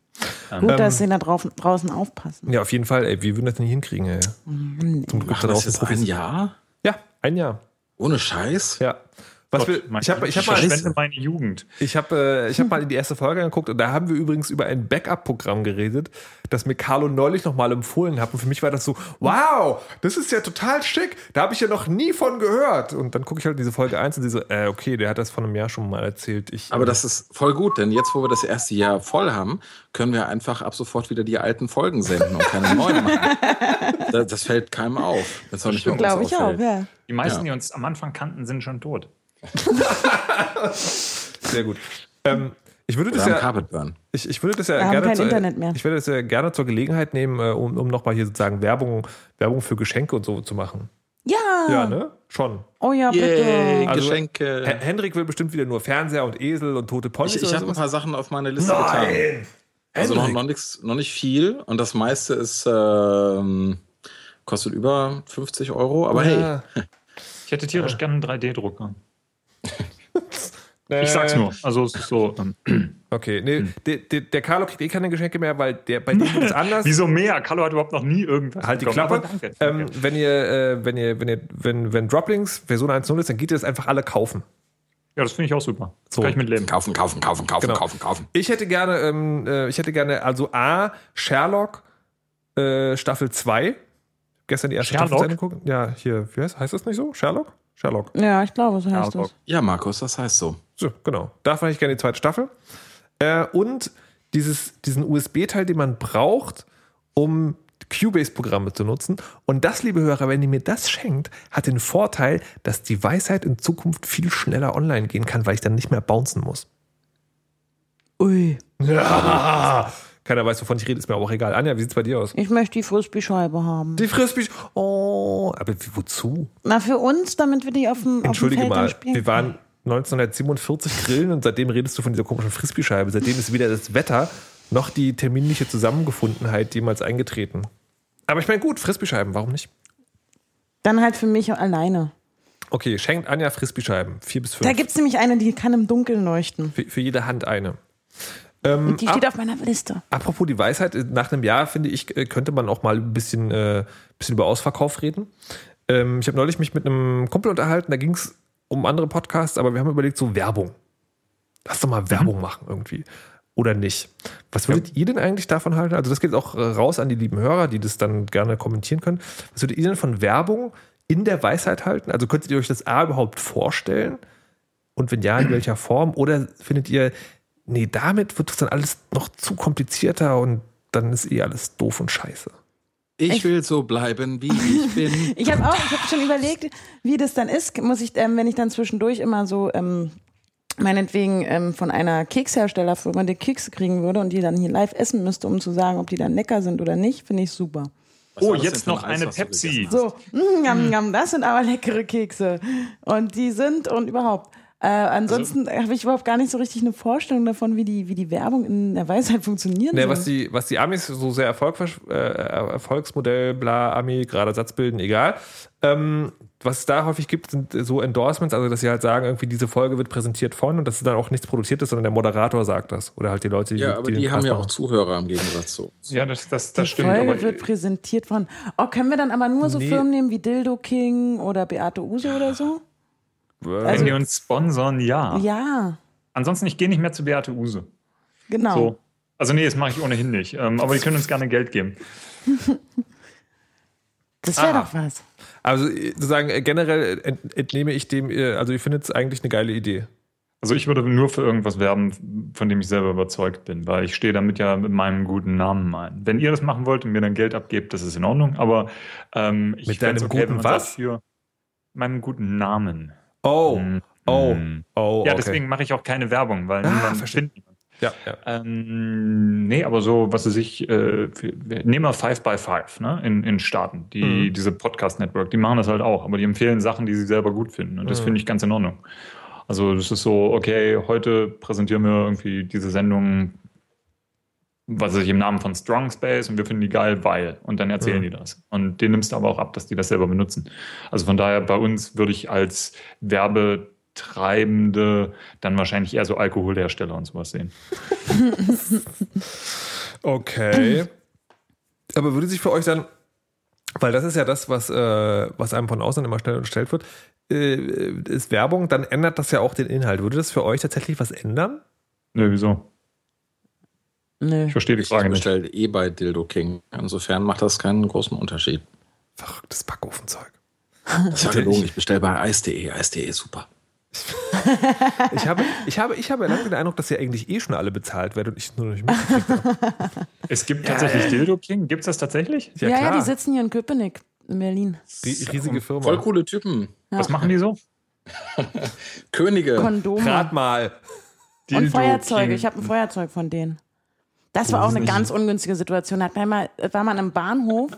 Gut, Ähm, dass sie da drauf, draußen aufpassen. Ja, auf jeden Fall, ey, wir würden das nicht hinkriegen, ey. Zum Glück Machen da das jetzt ein. Jahr? Ja, ein Jahr. Ohne Scheiß? Ja. Was Gott, wir, ich habe ich hab mal, verschwende meine Jugend. Ich habe äh, ich hab mal in die erste Folge geguckt und da haben wir übrigens über ein Backup-Programm geredet, das mir Carlo neulich nochmal empfohlen hat. Und für mich war das so, wow, das ist ja total schick. Da habe ich ja noch nie von gehört. Und dann gucke ich halt in diese Folge 1 und sie so, äh, okay, der hat das vor einem Jahr schon mal erzählt. Ich, Aber das ist voll gut, denn jetzt, wo wir das erste Jahr voll haben, können wir einfach ab sofort wieder die alten Folgen senden und keine neuen machen. Das, das fällt keinem auf. Das uns Glaube ich auch, ja. Die meisten, Ja. die uns am Anfang kannten, sind schon tot. sehr gut. Ähm, ich würde das ja, ich, ich würde das ja gerne kein zu, Internet mehr. ich würde das ja gerne zur Gelegenheit nehmen, äh, um, um nochmal hier sozusagen Werbung, Werbung für Geschenke und so zu machen. Ja. Ja, ne? Schon. Oh ja, bitte. Yay, Also, Geschenke. Hen- Henrik will bestimmt wieder nur Fernseher und Esel und tote Ponys ich ich habe ein paar Sachen auf meine Liste getan. Nein! Also noch, noch, nix, noch nicht viel und das meiste ist ähm, kostet über 50 Euro, aber hey, Ja. Ich hätte tierisch gerne einen 3D-Drucker. Ich sag's nur. Also es ist so. Ähm, Okay, nee, Hm. der, der, der Carlo kriegt eh keine Geschenke mehr, weil der bei dem ist es anders. wieso mehr? Carlo hat überhaupt noch nie irgendwas. Halt die bekommen. Klappe. Aber danke. Ähm, wenn ihr, äh, wenn ihr, wenn ihr, wenn, wenn Droplings Version 1.0 ist, dann geht ihr das einfach alle kaufen. ja, das finde ich auch super. Das So. kann ich mitleben. kaufen, kaufen, kaufen, kaufen, Genau. kaufen, kaufen. Ich hätte gerne, ähm, äh, ich hätte gerne, also A, Sherlock, äh, Staffel 2. Gestern die erste Sherlock? Staffel gucken. Ja, hier, wie heißt, heißt das nicht so? Sherlock? Sherlock. Ja, ich glaube, so heißt Sherlock. das. Ja, Markus, das heißt so. So, genau. Davon hätte ich gerne die zweite Staffel. Äh, und dieses, diesen USB-Teil, den man braucht, um Cubase-Programme zu nutzen. Und das, liebe Hörer, wenn ihr mir das schenkt, hat den Vorteil, dass die Weisheit in Zukunft viel schneller online gehen kann, weil ich dann nicht mehr bouncen muss. Ui. Ja. Keiner weiß, wovon ich rede, ist mir aber auch egal. Anja, wie sieht's bei dir aus? Ich möchte die Frisbee-Scheibe haben. Die Frisbee. Oh, aber wie- wozu? Na, für uns, damit wir die auf dem, auf dem Entschuldige Feld mal, spielen wir waren 1947 grillen und seitdem redest du von dieser komischen Frisbee-Scheibe. Seitdem ist weder das Wetter noch die terminliche Zusammengefundenheit jemals eingetreten. Aber ich meine, gut, Frisbee-Scheiben, warum nicht? Dann halt für mich alleine. Okay, schenkt Anja Frisbee-Scheiben. Vier bis Da fünf. gibt es nämlich eine, die kann im Dunkeln leuchten. Für, für jede Hand eine. Ähm, die steht auf meiner Liste. Apropos die Weisheit, nach einem Jahr, finde ich, äh, könnte man auch mal ein bisschen, äh, bisschen über Ausverkauf reden. Ähm, ich habe neulich mich mit einem Kumpel unterhalten, da ging es um andere Podcasts, aber wir haben überlegt, so Werbung. Lass doch mal Werbung machen irgendwie. Oder nicht. Was würdet ihr denn eigentlich davon halten? Also, das geht auch äh, raus an die lieben Hörer, die das dann gerne kommentieren können. Was würdet ihr denn von Werbung in der Weisheit halten? Also, könntet ihr euch das A überhaupt vorstellen? Und wenn ja, in welcher Form? Oder findet ihr, nee, damit wird es dann alles noch zu komplizierter und dann ist eh alles doof und scheiße? Ich will so bleiben, wie ich bin. Ich habe auch, ich habe schon überlegt, wie das dann ist. Muss ich, ähm, wenn ich dann zwischendurch immer so, ähm, meinetwegen ähm, von einer Keksherstellerfirma die Kekse kriegen würde und die dann hier live essen müsste, um zu sagen, ob die dann lecker sind oder nicht, finde ich super. Was Oh, jetzt noch ein Eis, eine Pepsi. So, mm, yum, das sind aber leckere Kekse. Und die sind und überhaupt. Äh, ansonsten habe ich überhaupt gar nicht so richtig eine Vorstellung davon, wie die, wie die Werbung in der Weisheit funktionieren soll. was die, was die Amis so sehr Erfolg, äh, Erfolgsmodell, bla, Ami, gerade Satz bilden, egal. Ähm, was es da häufig gibt, sind so Endorsements, also dass sie halt sagen, irgendwie diese Folge wird präsentiert von und dass dann auch nichts produziert ist, sondern der Moderator sagt das. Oder halt die Leute, die Ja, aber den die haben ja auch. Zuhörer im Gegensatz zu. Ja, das, das, die das stimmt. Folge Aber wird präsentiert von. Oh, können wir dann aber nur so Nee. Firmen nehmen wie Dildo King oder Beate Use oder so? Wenn also- die uns sponsern, ja. Ja, Ansonsten, ich gehe nicht mehr zu Beate Use. genau. So. Also nee, das mache ich ohnehin nicht. Ähm, aber die können uns gerne Geld geben. Das wäre Aha. doch was. Also äh, sozusagen äh, generell ent, entnehme ich dem, äh, also ich finde es eigentlich eine geile Idee. Also ich würde nur für irgendwas werben, von dem ich selber überzeugt bin, weil ich stehe damit ja mit meinem guten Namen ein. Wenn ihr das machen wollt und mir dann Geld abgebt, das ist in Ordnung, aber ähm, ich Mit deinem okay, guten was? Dafür meinem guten Namen. Oh, Mm. oh, Mm. oh. Ja, okay. deswegen mache ich auch keine Werbung, weil Ah, niemand verstehe. Ja, ja. Ähm, nee, aber so, was weiß ich, äh, nehmen wir Five by Five, ne, in, in Staaten, die, Mhm. diese Podcast-Network, die machen das halt auch, aber die empfehlen Sachen, die sie selber gut finden und das Mhm. finde ich ganz in Ordnung. Also das ist so, okay, heute präsentieren wir irgendwie diese Sendung, was weiß ich, im Namen von Strong Space und wir finden die geil, weil. Und dann erzählen Mhm. die das. Und denen nimmst du aber auch ab, dass die das selber benutzen. Also von daher, bei uns würde ich als Werbetreibende dann wahrscheinlich eher so Alkoholhersteller und sowas sehen. Okay. Aber würde sich für euch dann, weil das ist ja das, was, äh, was einem von außen immer schnell unterstellt wird, äh, ist Werbung, dann ändert das ja auch den Inhalt. Würde das für euch tatsächlich was ändern? Nö, wieso? Nö. Ich verstehe die Ich Frage nicht. bestelle eh bei Dildo King. Insofern macht das keinen großen Unterschied. Verrücktes Backofenzeug. Das war gelogen. Ich bestelle bei Eis.de. Eis.de ist super. Ich habe, ich habe, ich habe lange den Eindruck, dass ihr eigentlich eh schon alle bezahlt werdet und ich es nur noch nicht mitgekriegt habe. Es gibt tatsächlich Dildo King. Gibt es das tatsächlich? Ja, ja, die sitzen hier in Köpenick, in Berlin. Rie- Riesige Firma. Voll coole Typen. Was machen die so? Könige. Kondome. Rat mal. Und Dildo Feuerzeuge. King. Ich habe ein Feuerzeug von denen. Das war auch eine ganz ungünstige Situation. Hat man mal, war man im Bahnhof,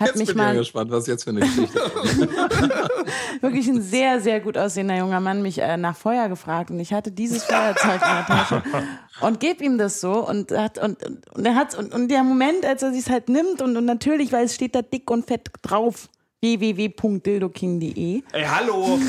hat Jetzt mich bin ich mal gespannt, was jetzt für eine Geschichte wirklich ein sehr, sehr gut aussehender junger Mann mich äh, nach Feuer gefragt und ich hatte dieses Feuerzeug in der Tasche und gebe ihm das so und hat und, und er hat und, und der Moment, als er sich halt nimmt und, und natürlich, weil es steht da dick und fett drauf www.dildoking.de Ey, hallo.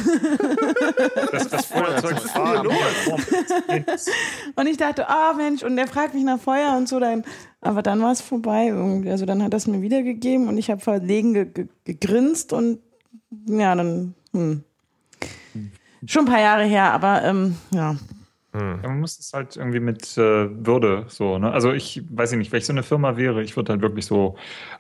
Das, das Feuerzeug ist hier los? und ich dachte, ah Mensch und der fragt mich nach Feuer und so dann aber dann war es vorbei irgendwie also dann hat er es mir wiedergegeben und ich habe verlegen ge ge gegrinst und ja dann hm. schon ein paar Jahre her aber ähm, ja Ja, man muss es halt irgendwie mit äh, Würde so, ne? Also ich weiß nicht, wenn ich so eine Firma wäre, ich würde halt wirklich so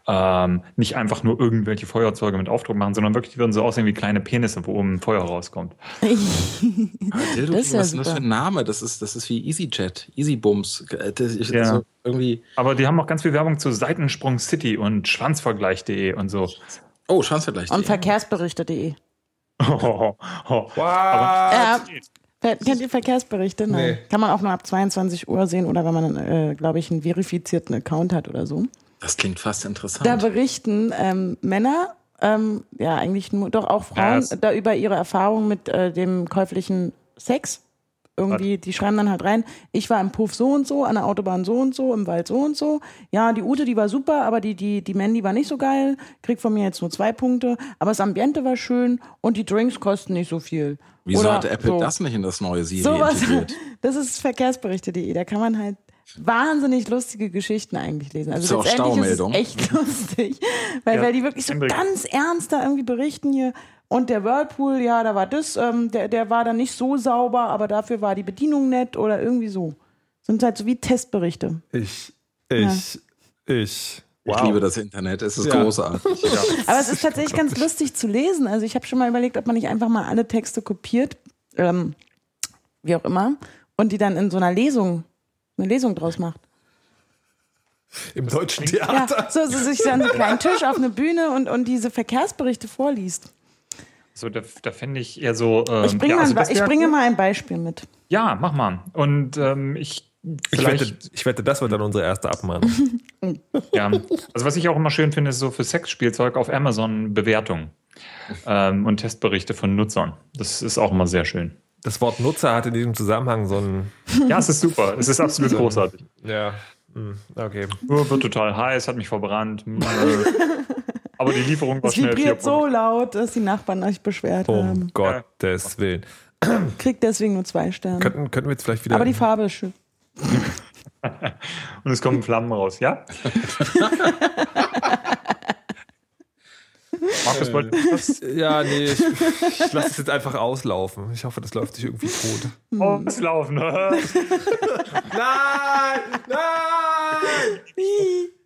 ähm, nicht einfach nur irgendwelche Feuerzeuge mit Aufdruck machen, sondern wirklich, die würden so aussehen wie kleine Penisse, wo oben Feuer rauskommt. Aber Dildo, Das ist ja was ist denn das super. für ein Name? Das ist, das ist wie EasyJet, Easybums. Äh, Ja. also irgendwie. Aber die haben auch ganz viel Werbung zu Seitensprung City und Schwanzvergleich.de und so. Oh, Schanzvergleich. Und Verkehrsberichte.de. Oh, oh. Ja, Ver- kennt ihr Verkehrsberichte? Nein. Nee. Kann man auch nur ab 22 Uhr sehen oder wenn man, äh, glaube ich, einen verifizierten Account hat oder so. Das klingt fast interessant. Da berichten ähm, Männer, ähm, ja eigentlich nur, doch auch Frauen, Ja, da über ihre Erfahrungen mit äh, dem käuflichen Sex. Irgendwie, die schreiben dann halt rein, ich war im Puff so und so, an der Autobahn so und so, im Wald so und so. Ja, die Ute, die war super, aber die, die, die Mandy war nicht so geil. Kriegt von mir jetzt nur zwei Punkte. Aber das Ambiente war schön und die Drinks kosten nicht so viel. Wieso Oder hat Apple so. das nicht in das neue Siri Sowas, integriert? das ist verkehrsberichte.de. Da kann man halt wahnsinnig lustige Geschichten eigentlich lesen. Also Gibt's auch letztendlich ist es Staumeldung? echt lustig, weil, Ja, weil die wirklich so ganz ernst da irgendwie berichten hier. Und der Whirlpool, ja, da war das, ähm, der, der war dann nicht so sauber, aber dafür war die Bedienung nett oder irgendwie so. Sind halt so wie Testberichte. Ich, ich, ich. Ich liebe das Internet, es ist Ja. großartig. Aber es ist tatsächlich ganz lustig zu lesen. Also ich habe schon mal überlegt, ob man nicht einfach mal alle Texte kopiert, ähm, wie auch immer, und die dann in so einer Lesung, eine Lesung draus macht. Im deutschen Ja, Theater. so, so sich dann so einen kleinen Tisch auf eine Bühne und, und diese Verkehrsberichte vorliest. So, da, da fände ich eher so. Ähm, Ich bringe, ja, mal, also ein ich bringe cool. mal ein Beispiel mit. Ja, mach mal. Und ähm, ich. Ich wette, ich wette, das wird dann unsere erste Abmahnung. ja. Also, was ich auch immer schön finde, ist so für Sexspielzeug auf Amazon Bewertungen ähm, und Testberichte von Nutzern. Das ist auch immer sehr schön. Das Wort Nutzer hat in diesem Zusammenhang so ein. Ja, es ist super. Es ist absolut großartig. Ja. hm, Okay. Oh, wird total heiß, hat mich verbrannt. Hm, äh, Aber die Lieferung war Es schnell. vibriert vier so laut, dass die Nachbarn euch beschwert Um haben. Gottes Willen. Kriegt deswegen nur zwei Sterne. Könnten, könnten wir jetzt vielleicht wieder. Aber die Farbe ist schön. Und es kommen Flammen raus, ja? Markus wollte was Ja, nee, ich, ich lasse es jetzt einfach auslaufen. Ich hoffe, das läuft sich irgendwie tot. auslaufen. Nein! Nein!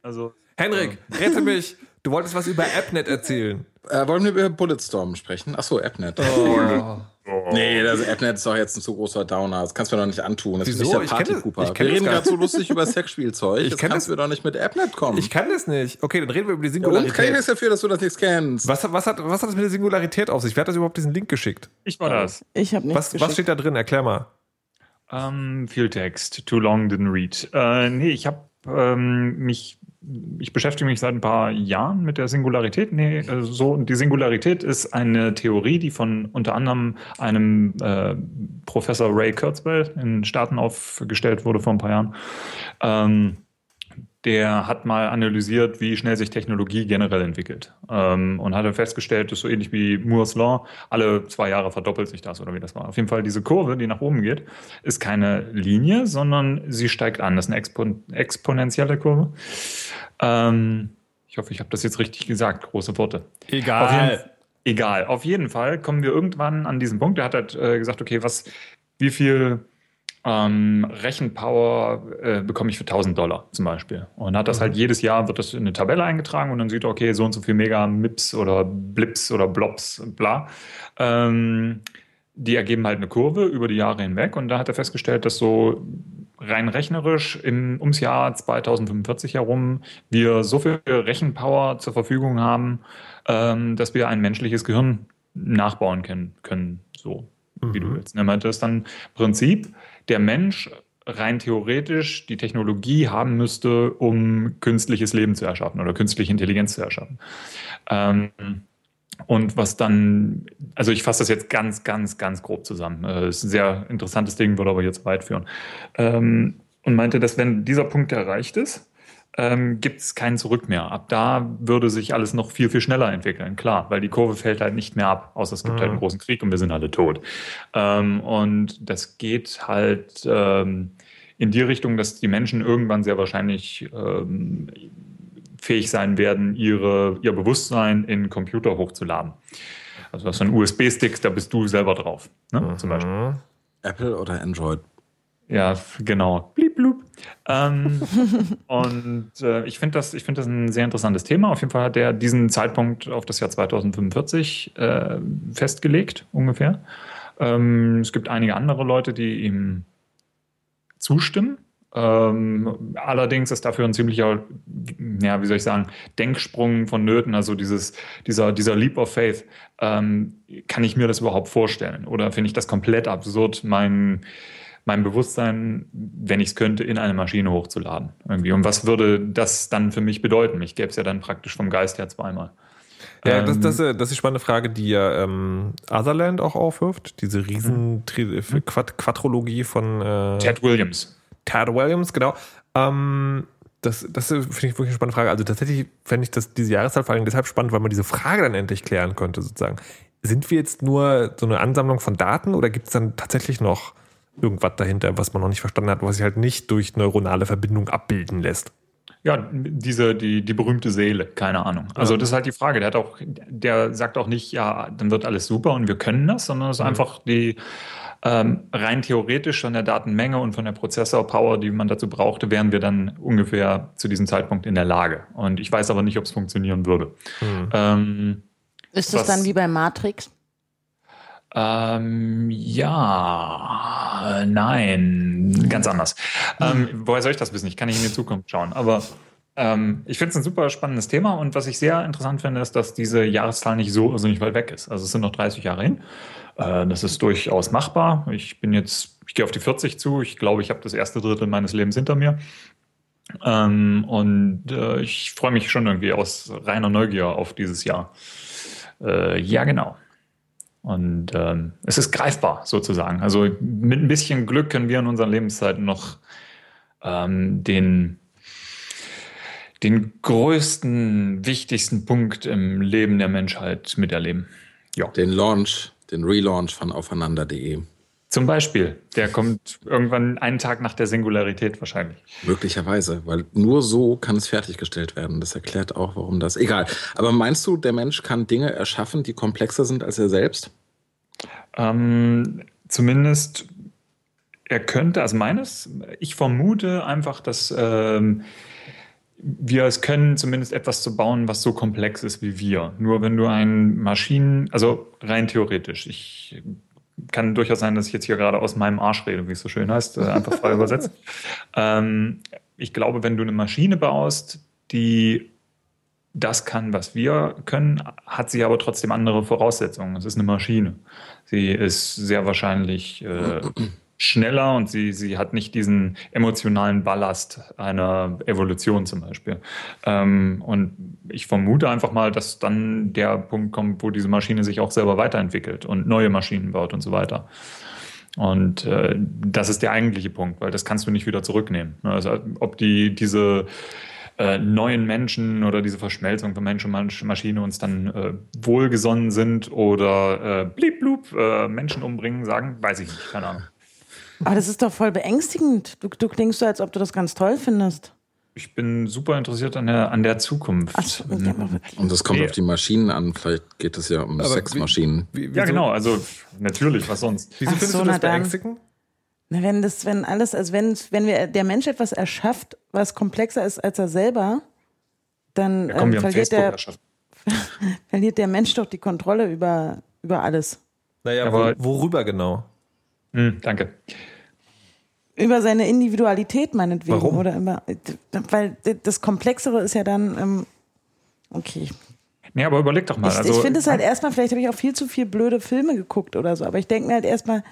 also, Henrik, rette mich! Du wolltest was über AppNet erzählen. Äh, wollen wir über Bulletstorm sprechen? Achso, AppNet. Oh. Nee, das AppNet ist doch jetzt ein zu großer Downer. Das kannst du mir doch nicht antun. Das Wieso? ist nicht Ich der Party das- Cooper. Wir reden gar gerade so lustig über Sexspielzeug. Ich das kenn kannst das- du doch nicht mit AppNet kommen. Ich kann das nicht. Okay, dann reden wir über die ja, und kann ich Singularität. nichts dafür, dass du das nicht kennst. Was, was, hat, was hat das mit der Singularität auf sich? Wer hat das überhaupt diesen Link geschickt? ich war das. Ich habe nichts Was, was geschickt. steht da drin? Erklär mal. Ähm, viel Text. Too long didn't read. Äh, nee, ich habe ähm, mich. Ich beschäftige mich seit ein paar Jahren mit der Singularität. Nee, äh, so, die Singularität ist eine Theorie, die von unter anderem einem äh, Professor Ray Kurzweil in Staaten aufgestellt wurde vor ein paar Jahren. Ähm, der hat mal analysiert, wie schnell sich Technologie generell entwickelt. Ähm, und hat festgestellt, dass so ähnlich wie Moore's Law, alle zwei Jahre verdoppelt sich das oder wie das war. Auf jeden Fall diese Kurve, die nach oben geht, ist keine Linie, sondern sie steigt an. Das ist eine Expon exponentielle Kurve. Ähm, ich hoffe, ich habe das jetzt richtig gesagt, große Worte. Auf jeden, egal. Auf jeden Fall kommen wir irgendwann an diesen Punkt. Er hat halt äh, gesagt, okay, was, wie viel ähm, Rechenpower äh, bekomme ich für 1000 Dollar zum Beispiel? Und hat das halt jedes Jahr, wird das in eine Tabelle eingetragen und dann sieht er, okay, so und so viel Mega Mips oder Blips oder Blobs, bla. Ähm, die ergeben halt eine Kurve über die Jahre hinweg und da hat er festgestellt, dass so rein rechnerisch im, ums Jahr 2045 herum wir so viel Rechenpower zur Verfügung haben, ähm, dass wir ein menschliches Gehirn nachbauen können, können so wie du willst. Er meinte, das ist dann Prinzip der Mensch rein theoretisch die Technologie haben müsste, um künstliches Leben zu erschaffen oder künstliche Intelligenz zu erschaffen. Ähm, und was dann, also ich fasse das jetzt ganz, ganz, ganz grob zusammen. Äh, ist ein sehr interessantes Ding, würde aber jetzt weit führen. Ähm, und meinte, dass wenn dieser Punkt erreicht ist, ähm, gibt es kein Zurück mehr. Ab da würde sich alles noch viel, viel schneller entwickeln. Klar, weil die Kurve fällt halt nicht mehr ab, außer es gibt halt einen großen Krieg und wir sind alle tot. Ähm, und das geht halt ähm, in die Richtung, dass die Menschen irgendwann sehr wahrscheinlich ähm, fähig sein werden, ihre, ihr Bewusstsein in Computer hochzuladen. Also das ist ein USB-Stick, da bist du selber drauf, ne? zum Beispiel. Apple oder Android? Ja, genau. Blieb, blub. Ähm, und äh, ich finde das, find das ein sehr interessantes Thema. Auf jeden Fall hat er diesen Zeitpunkt auf das Jahr 2045 äh, festgelegt, ungefähr. Ähm, es gibt einige andere Leute, die ihm zustimmen. Ähm, allerdings ist dafür ein ziemlicher, ja, wie soll ich sagen, Denksprung vonnöten, also dieses, dieser, dieser Leap of Faith. Ähm, kann ich mir das überhaupt vorstellen? Oder finde ich das komplett absurd, mein, mein Bewusstsein, wenn ich es könnte, in eine Maschine hochzuladen? Irgendwie. Und was würde das dann für mich bedeuten? Ich gäbe es ja dann praktisch vom Geist her zweimal. Ja, das, das, das ist die spannende Frage, die ja ähm, Otherland auch aufwirft. Diese riesen hm. Quad Quadrologie von äh, Ted Williams. Ted Williams, genau. Ähm, das, das finde ich wirklich eine spannende Frage. Also tatsächlich fände ich das, diese Jahreszahl vor allem deshalb spannend, weil man diese Frage dann endlich klären könnte, sozusagen. Sind wir jetzt nur so eine Ansammlung von Daten oder gibt es dann tatsächlich noch irgendwas dahinter, was man noch nicht verstanden hat, was sich halt nicht durch neuronale Verbindung abbilden lässt? Ja, diese, die, die berühmte Seele, keine Ahnung. Also, das ist halt die Frage. Der hat auch, der sagt auch nicht, ja, dann wird alles super und wir können das, sondern es ist mhm. einfach die, ähm, rein theoretisch von der Datenmenge und von der Prozessorpower, die man dazu brauchte, wären wir dann ungefähr zu diesem Zeitpunkt in der Lage. Und ich weiß aber nicht, ob es funktionieren würde. Mhm. Ähm, ist das dann wie bei Matrix? Ähm, ja, nein, ganz anders. Ähm, woher soll ich das wissen? Ich kann nicht in die Zukunft schauen. Aber ähm, ich finde es ein super spannendes Thema und was ich sehr interessant finde, ist, dass diese Jahreszahl nicht so also nicht weit weg ist. Also es sind noch 30 Jahre hin. Äh, das ist durchaus machbar. Ich bin jetzt, ich gehe auf die 40 zu. Ich glaube, ich habe das erste Drittel meines Lebens hinter mir. Ähm, und äh, ich freue mich schon irgendwie aus reiner Neugier auf dieses Jahr. Äh, ja, genau. Und ähm, es ist greifbar sozusagen. Also mit ein bisschen Glück können wir in unseren Lebenszeiten noch ähm, den, den größten, wichtigsten Punkt im Leben der Menschheit miterleben. Ja. Den Launch den Relaunch von aufeinander.de. Zum Beispiel. Der kommt irgendwann einen Tag nach der Singularität wahrscheinlich. Möglicherweise, weil nur so kann es fertiggestellt werden. Das erklärt auch, warum das. Egal. Aber meinst du, der Mensch kann Dinge erschaffen, die komplexer sind als er selbst? Ähm, zumindest er könnte, also meines, ich vermute einfach, dass ähm, wir es können, zumindest etwas zu bauen, was so komplex ist wie wir. Nur wenn du ein Maschinen, also rein theoretisch, ich kann durchaus sein, dass ich jetzt hier gerade aus meinem Arsch rede, wie es so schön heißt, äh, einfach frei übersetzt. Ähm, ich glaube, wenn du eine Maschine baust, die das kann, was wir können, hat sie aber trotzdem andere Voraussetzungen. Es ist eine Maschine. Sie ist sehr wahrscheinlich äh, schneller und sie, sie hat nicht diesen emotionalen Ballast einer Evolution zum Beispiel. Ähm, und ich vermute einfach mal, dass dann der Punkt kommt, wo diese Maschine sich auch selber weiterentwickelt und neue Maschinen baut und so weiter. Und äh, das ist der eigentliche Punkt, weil das kannst du nicht wieder zurücknehmen. Also ob die diese äh, neuen Menschen oder diese Verschmelzung von Mensch und Maschine uns dann äh, wohlgesonnen sind oder äh, blieb blub äh, Menschen umbringen, sagen, weiß ich nicht, keine Ahnung. Aber das ist doch voll beängstigend. Du, du klingst so, als ob du das ganz toll findest. Ich bin super interessiert an der, an der Zukunft. Ach, so, und das kommt nee. auf die Maschinen an. Vielleicht geht es ja um Aber Sexmaschinen. Wie, wie, ja, genau. Also natürlich, was sonst? Wieso Ach findest so, du das beängstigend? Na, wenn das, wenn alles, also wenn, wenn wir, der Mensch etwas erschafft, was komplexer ist als er selber, dann ja, komm, ähm, verliert, der, verliert der Mensch doch die Kontrolle über, über alles. Naja, aber worüber genau? Hm, danke. Über seine Individualität meinetwegen. Warum? Oder über, weil das Komplexere ist ja dann, ähm, okay. Nee, aber überleg doch mal. Ich, also, ich finde es halt erstmal, vielleicht habe ich auch viel zu viel blöde Filme geguckt oder so, aber ich denke mir halt erstmal,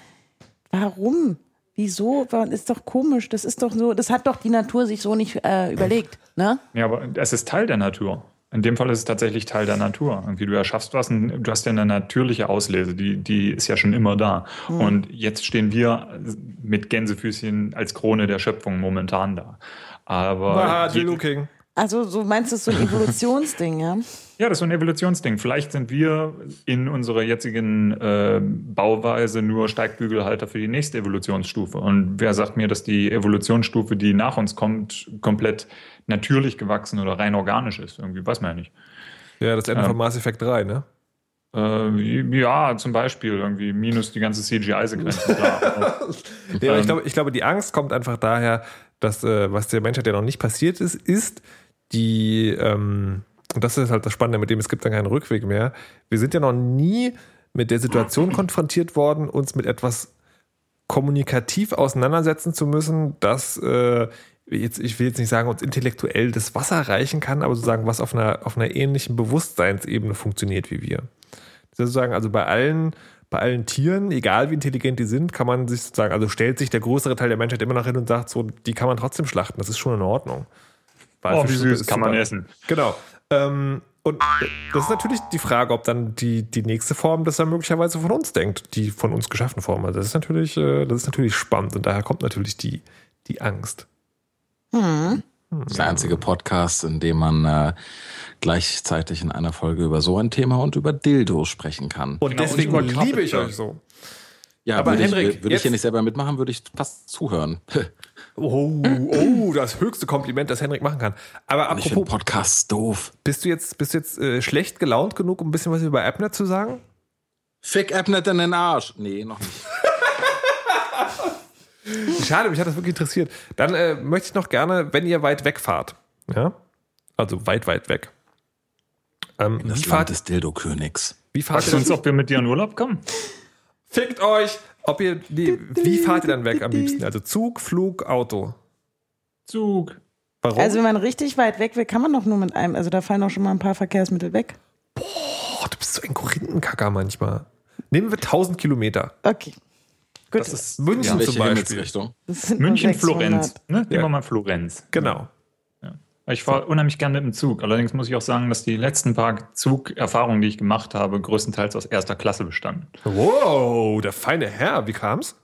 warum? Wieso? Ist doch komisch. Das ist doch so, das hat doch die Natur sich so nicht äh, überlegt, ne? Ja, aber es ist Teil der Natur. In dem Fall ist es tatsächlich Teil der Natur. Irgendwie du erschaffst was, und du hast ja eine natürliche Auslese, die, die ist ja schon immer da. Mhm. Und jetzt stehen wir mit Gänsefüßchen als Krone der Schöpfung momentan da. Aber. Martin Looking. Also, so meinst du, es ist so ein Evolutionsding, ja? Ja, das ist so ein Evolutionsding. Vielleicht sind wir in unserer jetzigen äh, Bauweise nur Steigbügelhalter für die nächste Evolutionsstufe. Und wer sagt mir, dass die Evolutionsstufe, die nach uns kommt, komplett natürlich gewachsen oder rein organisch ist? Irgendwie weiß man ja nicht. Ja, das Ende ähm, von Mass Effect 3, ne? Äh, ja, zum Beispiel irgendwie minus die ganze CGI-Sequenz. ja, ich, glaube, ich glaube, die Angst kommt einfach daher, dass äh, was der Menschheit ja noch nicht passiert ist, ist die, ähm, und das ist halt das Spannende, mit dem es gibt dann keinen Rückweg mehr. Wir sind ja noch nie mit der Situation konfrontiert worden, uns mit etwas kommunikativ auseinandersetzen zu müssen, das äh, jetzt, ich will jetzt nicht sagen, uns intellektuell das Wasser reichen kann, aber sozusagen, was auf einer, auf einer ähnlichen Bewusstseinsebene funktioniert wie wir. Sozusagen, also bei allen, bei allen Tieren, egal wie intelligent die sind, kann man sich sozusagen, also stellt sich der größere Teil der Menschheit immer noch hin und sagt, so, die kann man trotzdem schlachten, das ist schon in Ordnung. oh, wie süß, kann man essen. Genau. Ähm, und das ist natürlich die Frage, ob dann die, die nächste Form das dann möglicherweise von uns denkt, die von uns geschaffene Form. Also das ist natürlich, äh, das ist natürlich spannend und daher kommt natürlich die, die Angst. Das ist der einzige Podcast, in dem man äh, gleichzeitig in einer Folge über so ein Thema und über Dildo sprechen kann. Und genau, deswegen und liebe ich euch so. Ja, aber würde Henrik, ich, würde ich hier nicht selber mitmachen, würde ich fast zuhören. Oh, oh, das höchste Kompliment, das Henrik machen kann. Aber apropos Podcast doof. Bist du jetzt, bist du jetzt äh, schlecht gelaunt genug, um ein bisschen was über Appnet zu sagen? Fick Appnet in den Arsch. Nee, noch nicht. Schade, mich hat das wirklich interessiert. Dann äh, möchte ich noch gerne, wenn ihr weit wegfahrt, ja, also weit, weit weg. Ähm, in das Land des Dildo-Königs. Wie fahrt ihr uns, ob wir mit dir in Urlaub kommen? Fickt euch! Ob ihr, die, wie fahrt ihr dann weg am liebsten? Also Zug, Flug, Auto? Zug. Warum? Also wenn man richtig weit weg will, kann man doch nur mit einem, also da fallen auch schon mal ein paar Verkehrsmittel weg. Boah, du bist so ein Korinthenkacker manchmal. Nehmen wir 1000 Kilometer. Okay. Gut. Das ist München ja, zum Beispiel. München, Florenz. Ne? Nehmen wir mal Florenz. Genau. Ja. Ich fahre unheimlich gerne mit dem Zug. Allerdings muss ich auch sagen, dass die letzten paar Zugerfahrungen, die ich gemacht habe, größtenteils aus erster Klasse bestanden. Wow, der feine Herr. Wie kam's?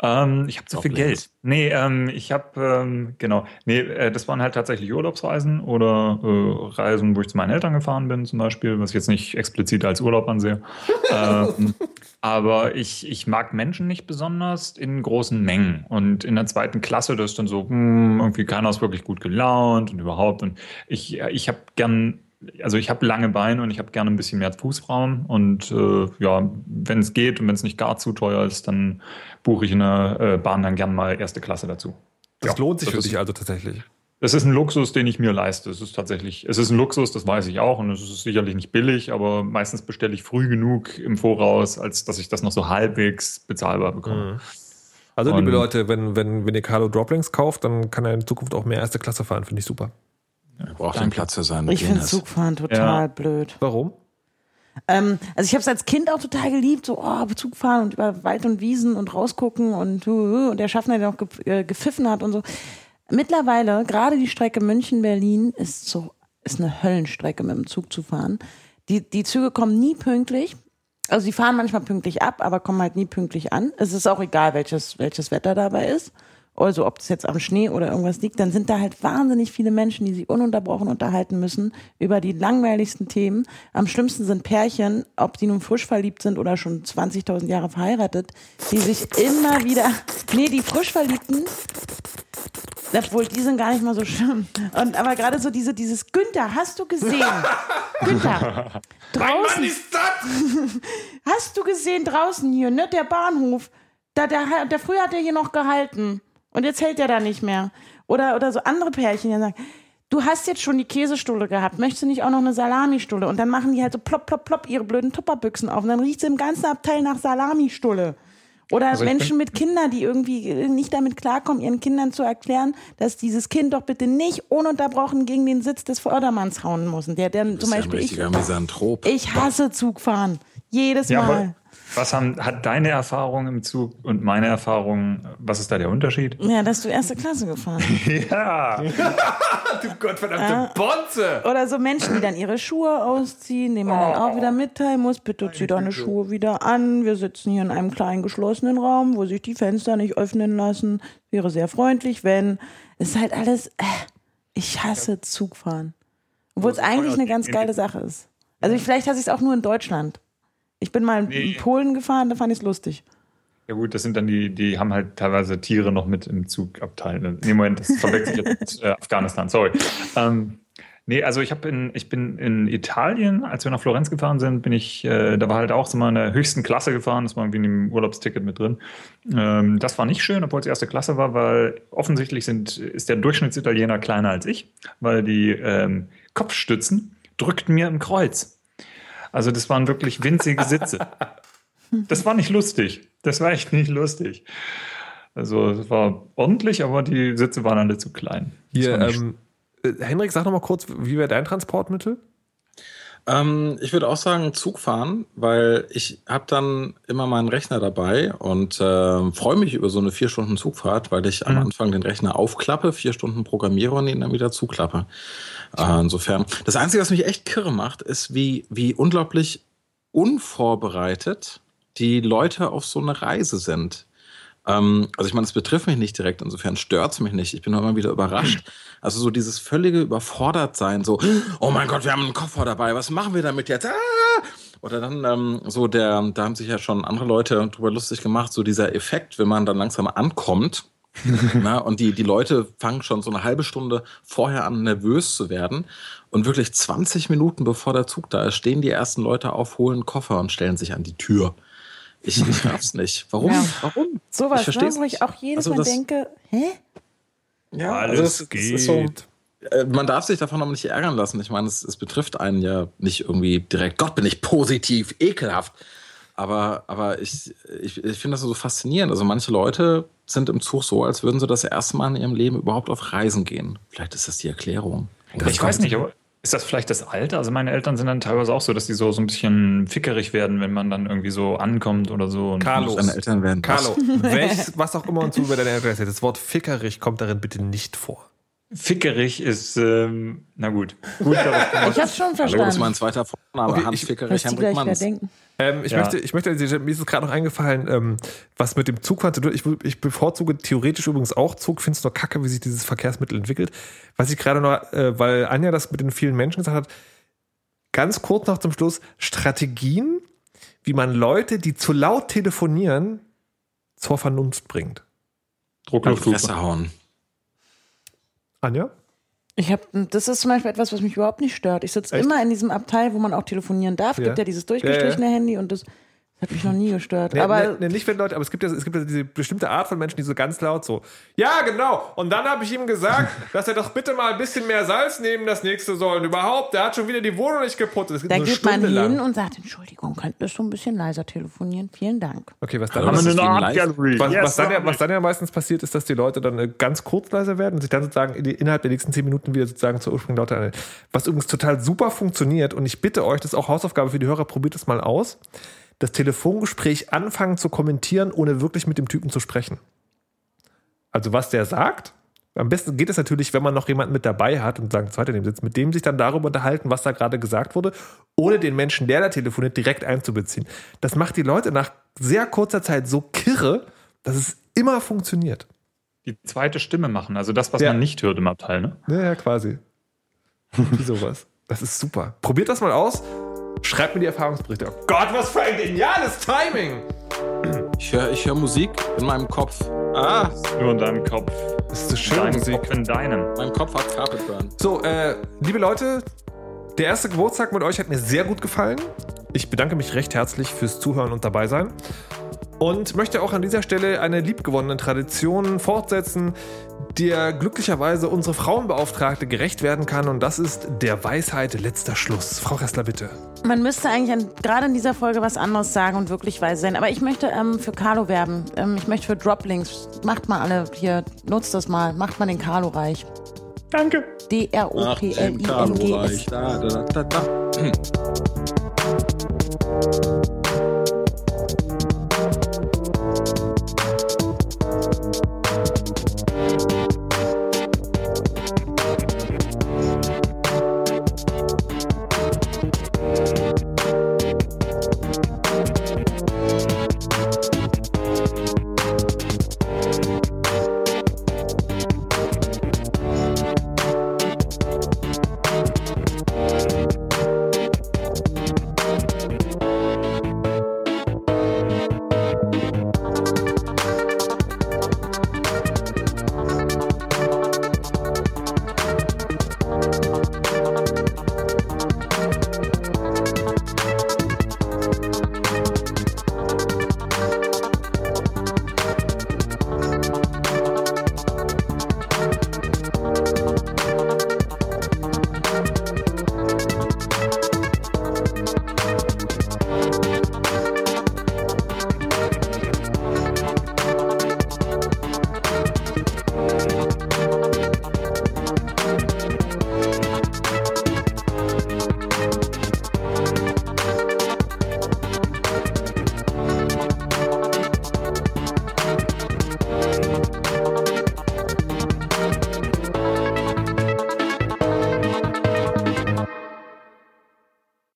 Ähm, ich habe zu viel Geld. Nee, ähm, ich habe, ähm, genau, nee, äh, das waren halt tatsächlich Urlaubsreisen oder äh, Reisen, wo ich zu meinen Eltern gefahren bin zum Beispiel, was ich jetzt nicht explizit als Urlaub ansehe. ähm, aber ich, ich mag Menschen nicht besonders in großen Mengen. Und in der zweiten Klasse, das ist dann so, mh, hm, irgendwie keiner ist wirklich gut gelaunt und überhaupt. Und ich, ich habe gern also ich habe lange Beine und ich habe gerne ein bisschen mehr Fußraum. Und äh, ja, wenn es geht und wenn es nicht gar zu teuer ist, dann buche ich in der äh, Bahn dann gern mal erste Klasse dazu. Das ja, lohnt sich das für dich also tatsächlich. Das ist ein Luxus, den ich mir leiste. Es ist tatsächlich, es ist ein Luxus, das weiß ich auch, und es ist sicherlich nicht billig, aber meistens bestelle ich früh genug im Voraus, als dass ich das noch so halbwegs bezahlbar bekomme. Mhm. Also, und liebe Leute, wenn, wenn, wenn ihr Carlo Droplings kauft, dann kann er in Zukunft auch mehr erste Klasse fahren, finde ich super. Er braucht den Platz für seinen Ich finde Zugfahren total ja. blöd. Warum? Ähm, also ich habe es als Kind auch total geliebt, so oh, Zugfahren und über Wald und Wiesen und rausgucken und, uh, und der Schaffner, der auch äh, gepfiffen hat und so. Mittlerweile, gerade die Strecke München-Berlin ist so, ist eine Höllenstrecke mit dem Zug zu fahren. Die, die Züge kommen nie pünktlich. Also sie fahren manchmal pünktlich ab, aber kommen halt nie pünktlich an. Es ist auch egal, welches, welches Wetter dabei ist also ob das jetzt am Schnee oder irgendwas liegt, dann sind da halt wahnsinnig viele Menschen, die sich ununterbrochen unterhalten müssen über die langweiligsten Themen. Am schlimmsten sind Pärchen, ob die nun frisch verliebt sind oder schon 20.000 Jahre verheiratet, die sich immer wieder, nee, die frisch Verliebten, obwohl die sind gar nicht mal so schlimm. Und aber gerade so diese, dieses Günther, hast du gesehen? Günther, draußen. Mein Mann ist das! Hast du gesehen draußen hier, ne? Der Bahnhof. Da, der, der früher hat er hier noch gehalten. Und jetzt hält er da nicht mehr. Oder, oder so andere Pärchen, die sagen, du hast jetzt schon die Käsestulle gehabt, möchtest du nicht auch noch eine Salamistulle? Und dann machen die halt so plopp, plopp, plopp ihre blöden Tupperbüchsen auf. Und dann riecht es im ganzen Abteil nach Salamistulle. Oder also Menschen mit Kindern, die irgendwie nicht damit klarkommen, ihren Kindern zu erklären, dass dieses Kind doch bitte nicht ununterbrochen gegen den Sitz des Vordermanns hauen muss. Der, der zum Beispiel ja ich, ich hasse Zugfahren. Jedes ja, Mal. Was haben, hat deine Erfahrung im Zug und meine Erfahrung, was ist da der Unterschied? Ja, dass du erste Klasse gefahren bist. ja. du gottverdammte ja. Bonze. Oder so Menschen, die dann ihre Schuhe ausziehen, denen man oh. dann auch wieder mitteilen muss, bitte zieh deine Schuhe wieder an. Wir sitzen hier in einem kleinen geschlossenen Raum, wo sich die Fenster nicht öffnen lassen. Wäre sehr freundlich, wenn. Es ist halt alles, äh, ich hasse Zugfahren. Obwohl es eigentlich eine ganz geile Sache ist. Also vielleicht hasse ich es auch nur in Deutschland. Ich bin mal nee. in Polen gefahren, da fand ich es lustig. Ja gut, das sind dann die, die haben halt teilweise Tiere noch mit im Zugabteil. Nee, Moment, das verwechselt jetzt mit äh, Afghanistan, sorry. Ähm, Nee, also ich, in, ich bin in Italien, als wir nach Florenz gefahren sind, bin ich, äh, da war halt auch so mal in der höchsten Klasse gefahren, das war irgendwie in dem Urlaubsticket mit drin. Ähm, das war nicht schön, obwohl es erste Klasse war, weil offensichtlich sind, ist der Durchschnittsitaliener kleiner als ich, weil die ähm, Kopfstützen drückten mir im Kreuz. Also das waren wirklich winzige Sitze. Das war nicht lustig. Das war echt nicht lustig. Also es war ordentlich, aber die Sitze waren alle zu klein. Hier, ähm, äh, Henrik, sag noch mal kurz, wie wäre dein Transportmittel? Ähm, ich würde auch sagen Zug fahren, weil ich habe dann immer meinen Rechner dabei und äh, freue mich über so eine vier Stunden Zugfahrt, weil ich mhm. am Anfang den Rechner aufklappe, vier Stunden programmiere und ihn dann wieder zuklappe. Äh, insofern. Das Einzige, was mich echt kirre macht, ist, wie, wie unglaublich unvorbereitet die Leute auf so eine Reise sind. Ähm, also ich meine, es betrifft mich nicht direkt, insofern stört es mich nicht. Ich bin immer wieder überrascht. Also so dieses völlige Überfordertsein, so, oh mein Gott, wir haben einen Koffer dabei, was machen wir damit jetzt? Ah! Oder dann ähm, so der, da haben sich ja schon andere Leute drüber lustig gemacht, so dieser Effekt, wenn man dann langsam ankommt. na, und die, die Leute fangen schon so eine halbe Stunde vorher an, nervös zu werden. Und wirklich 20 Minuten bevor der Zug da ist, stehen die ersten Leute auf, holen Koffer und stellen sich an die Tür. Ich, ich raff's nicht. Warum? Ja. Warum? Sowas, ich ne, wo ich auch jedes also Mal denke, hä? Ja, alles also es, geht. Es so, äh, man darf sich davon aber nicht ärgern lassen. Ich meine, es, es betrifft einen ja nicht irgendwie direkt. Gott, bin ich positiv, ekelhaft. Aber, aber ich, ich, ich finde das so faszinierend. Also manche Leute sind im Zug so, als würden sie das erste Mal in ihrem Leben überhaupt auf Reisen gehen. Vielleicht ist das die Erklärung. Ich weiß nicht, aber ist das vielleicht das Alter? Also meine Eltern sind dann teilweise auch so, dass die so, so ein bisschen fickerig werden, wenn man dann irgendwie so ankommt oder so. Und Carlo, deine Eltern werden Carlo, welches, was auch immer uns über deine Eltern erzählt, das Wort fickerig kommt darin bitte nicht vor. Fickerig ist, ähm, na gut. gut ich hab's schon verstanden. Hallo, das ist mein zweiter Vorname, okay, Hans Fickerig, Henrik Manns. Ähm, ich, ja. möchte, ich möchte, mir ist es gerade noch eingefallen, ähm, was mit dem Zugfahren zu tun ich, ich bevorzuge theoretisch übrigens auch Zug, finde es nur kacke, wie sich dieses Verkehrsmittel entwickelt. Was ich gerade noch, äh, weil Anja das mit den vielen Menschen gesagt hat, ganz kurz noch zum Schluss, Strategien, wie man Leute, die zu laut telefonieren, zur Vernunft bringt. Drucklufthupe hauen. Anja? Ich habe, das ist zum Beispiel etwas, was mich überhaupt nicht stört. Ich sitze immer in diesem Abteil, wo man auch telefonieren darf. Es ja. gibt ja dieses durchgestrichene ja, ja. Handy und das hat mich noch nie gestört. Nee, aber nee, nee, nicht wenn Leute, aber es gibt ja, es gibt ja diese bestimmte Art von Menschen, die so ganz laut so, ja, genau. Und dann habe ich ihm gesagt, dass er doch bitte mal ein bisschen mehr Salz nehmen das nächste soll. Und überhaupt, der hat schon wieder die Wohnung nicht geputzt. Da geht Stunde man hin lang. und sagt, Entschuldigung, könntest du ein bisschen leiser telefonieren? Vielen Dank. Okay, was dann, was, was, was, dann ja, was dann ja meistens passiert, ist, dass die Leute dann äh, ganz kurz leiser werden und sich dann sozusagen innerhalb der nächsten zehn Minuten wieder sozusagen zur Ursprung lauter Was übrigens total super funktioniert und ich bitte euch, das ist auch Hausaufgabe für die Hörer, probiert es mal aus das Telefongespräch anfangen zu kommentieren, ohne wirklich mit dem Typen zu sprechen. Also was der sagt, am besten geht es natürlich, wenn man noch jemanden mit dabei hat und sagen, zweiter neben sitzt, mit dem sich dann darüber unterhalten, was da gerade gesagt wurde, ohne den Menschen, der da telefoniert, direkt einzubeziehen. Das macht die Leute nach sehr kurzer Zeit so kirre, dass es immer funktioniert. Die zweite Stimme machen, also das, was ja. man nicht hört im Abteil, ne? Ja, ja quasi. Wie sowas. Das ist super. Probiert das mal aus. Schreibt mir die Erfahrungsberichte. Oh Gott, was für ein geniales Timing! Ich höre ich hör Musik in meinem Kopf. Ah! Nur in deinem Kopf. Das ist so schön Dein Musik. Kopf in deinem. Mein Kopf hat Carpet Burn. So, äh, liebe Leute, der erste Geburtstag mit euch hat mir sehr gut gefallen. Ich bedanke mich recht herzlich fürs Zuhören und dabei sein und möchte auch an dieser Stelle eine liebgewonnene Tradition fortsetzen, der glücklicherweise unsere Frauenbeauftragte gerecht werden kann und das ist der Weisheit letzter Schluss. Frau Ressler, bitte. Man müsste eigentlich an, gerade in dieser Folge was anderes sagen und wirklich weise sein, aber ich möchte ähm, für Carlo werben. Ähm, ich möchte für Droplinks. Macht mal alle hier, nutzt das mal, macht mal den Carlo reich. Danke. D-R-O-P-L-I-N-G-S. Da, da, da, da.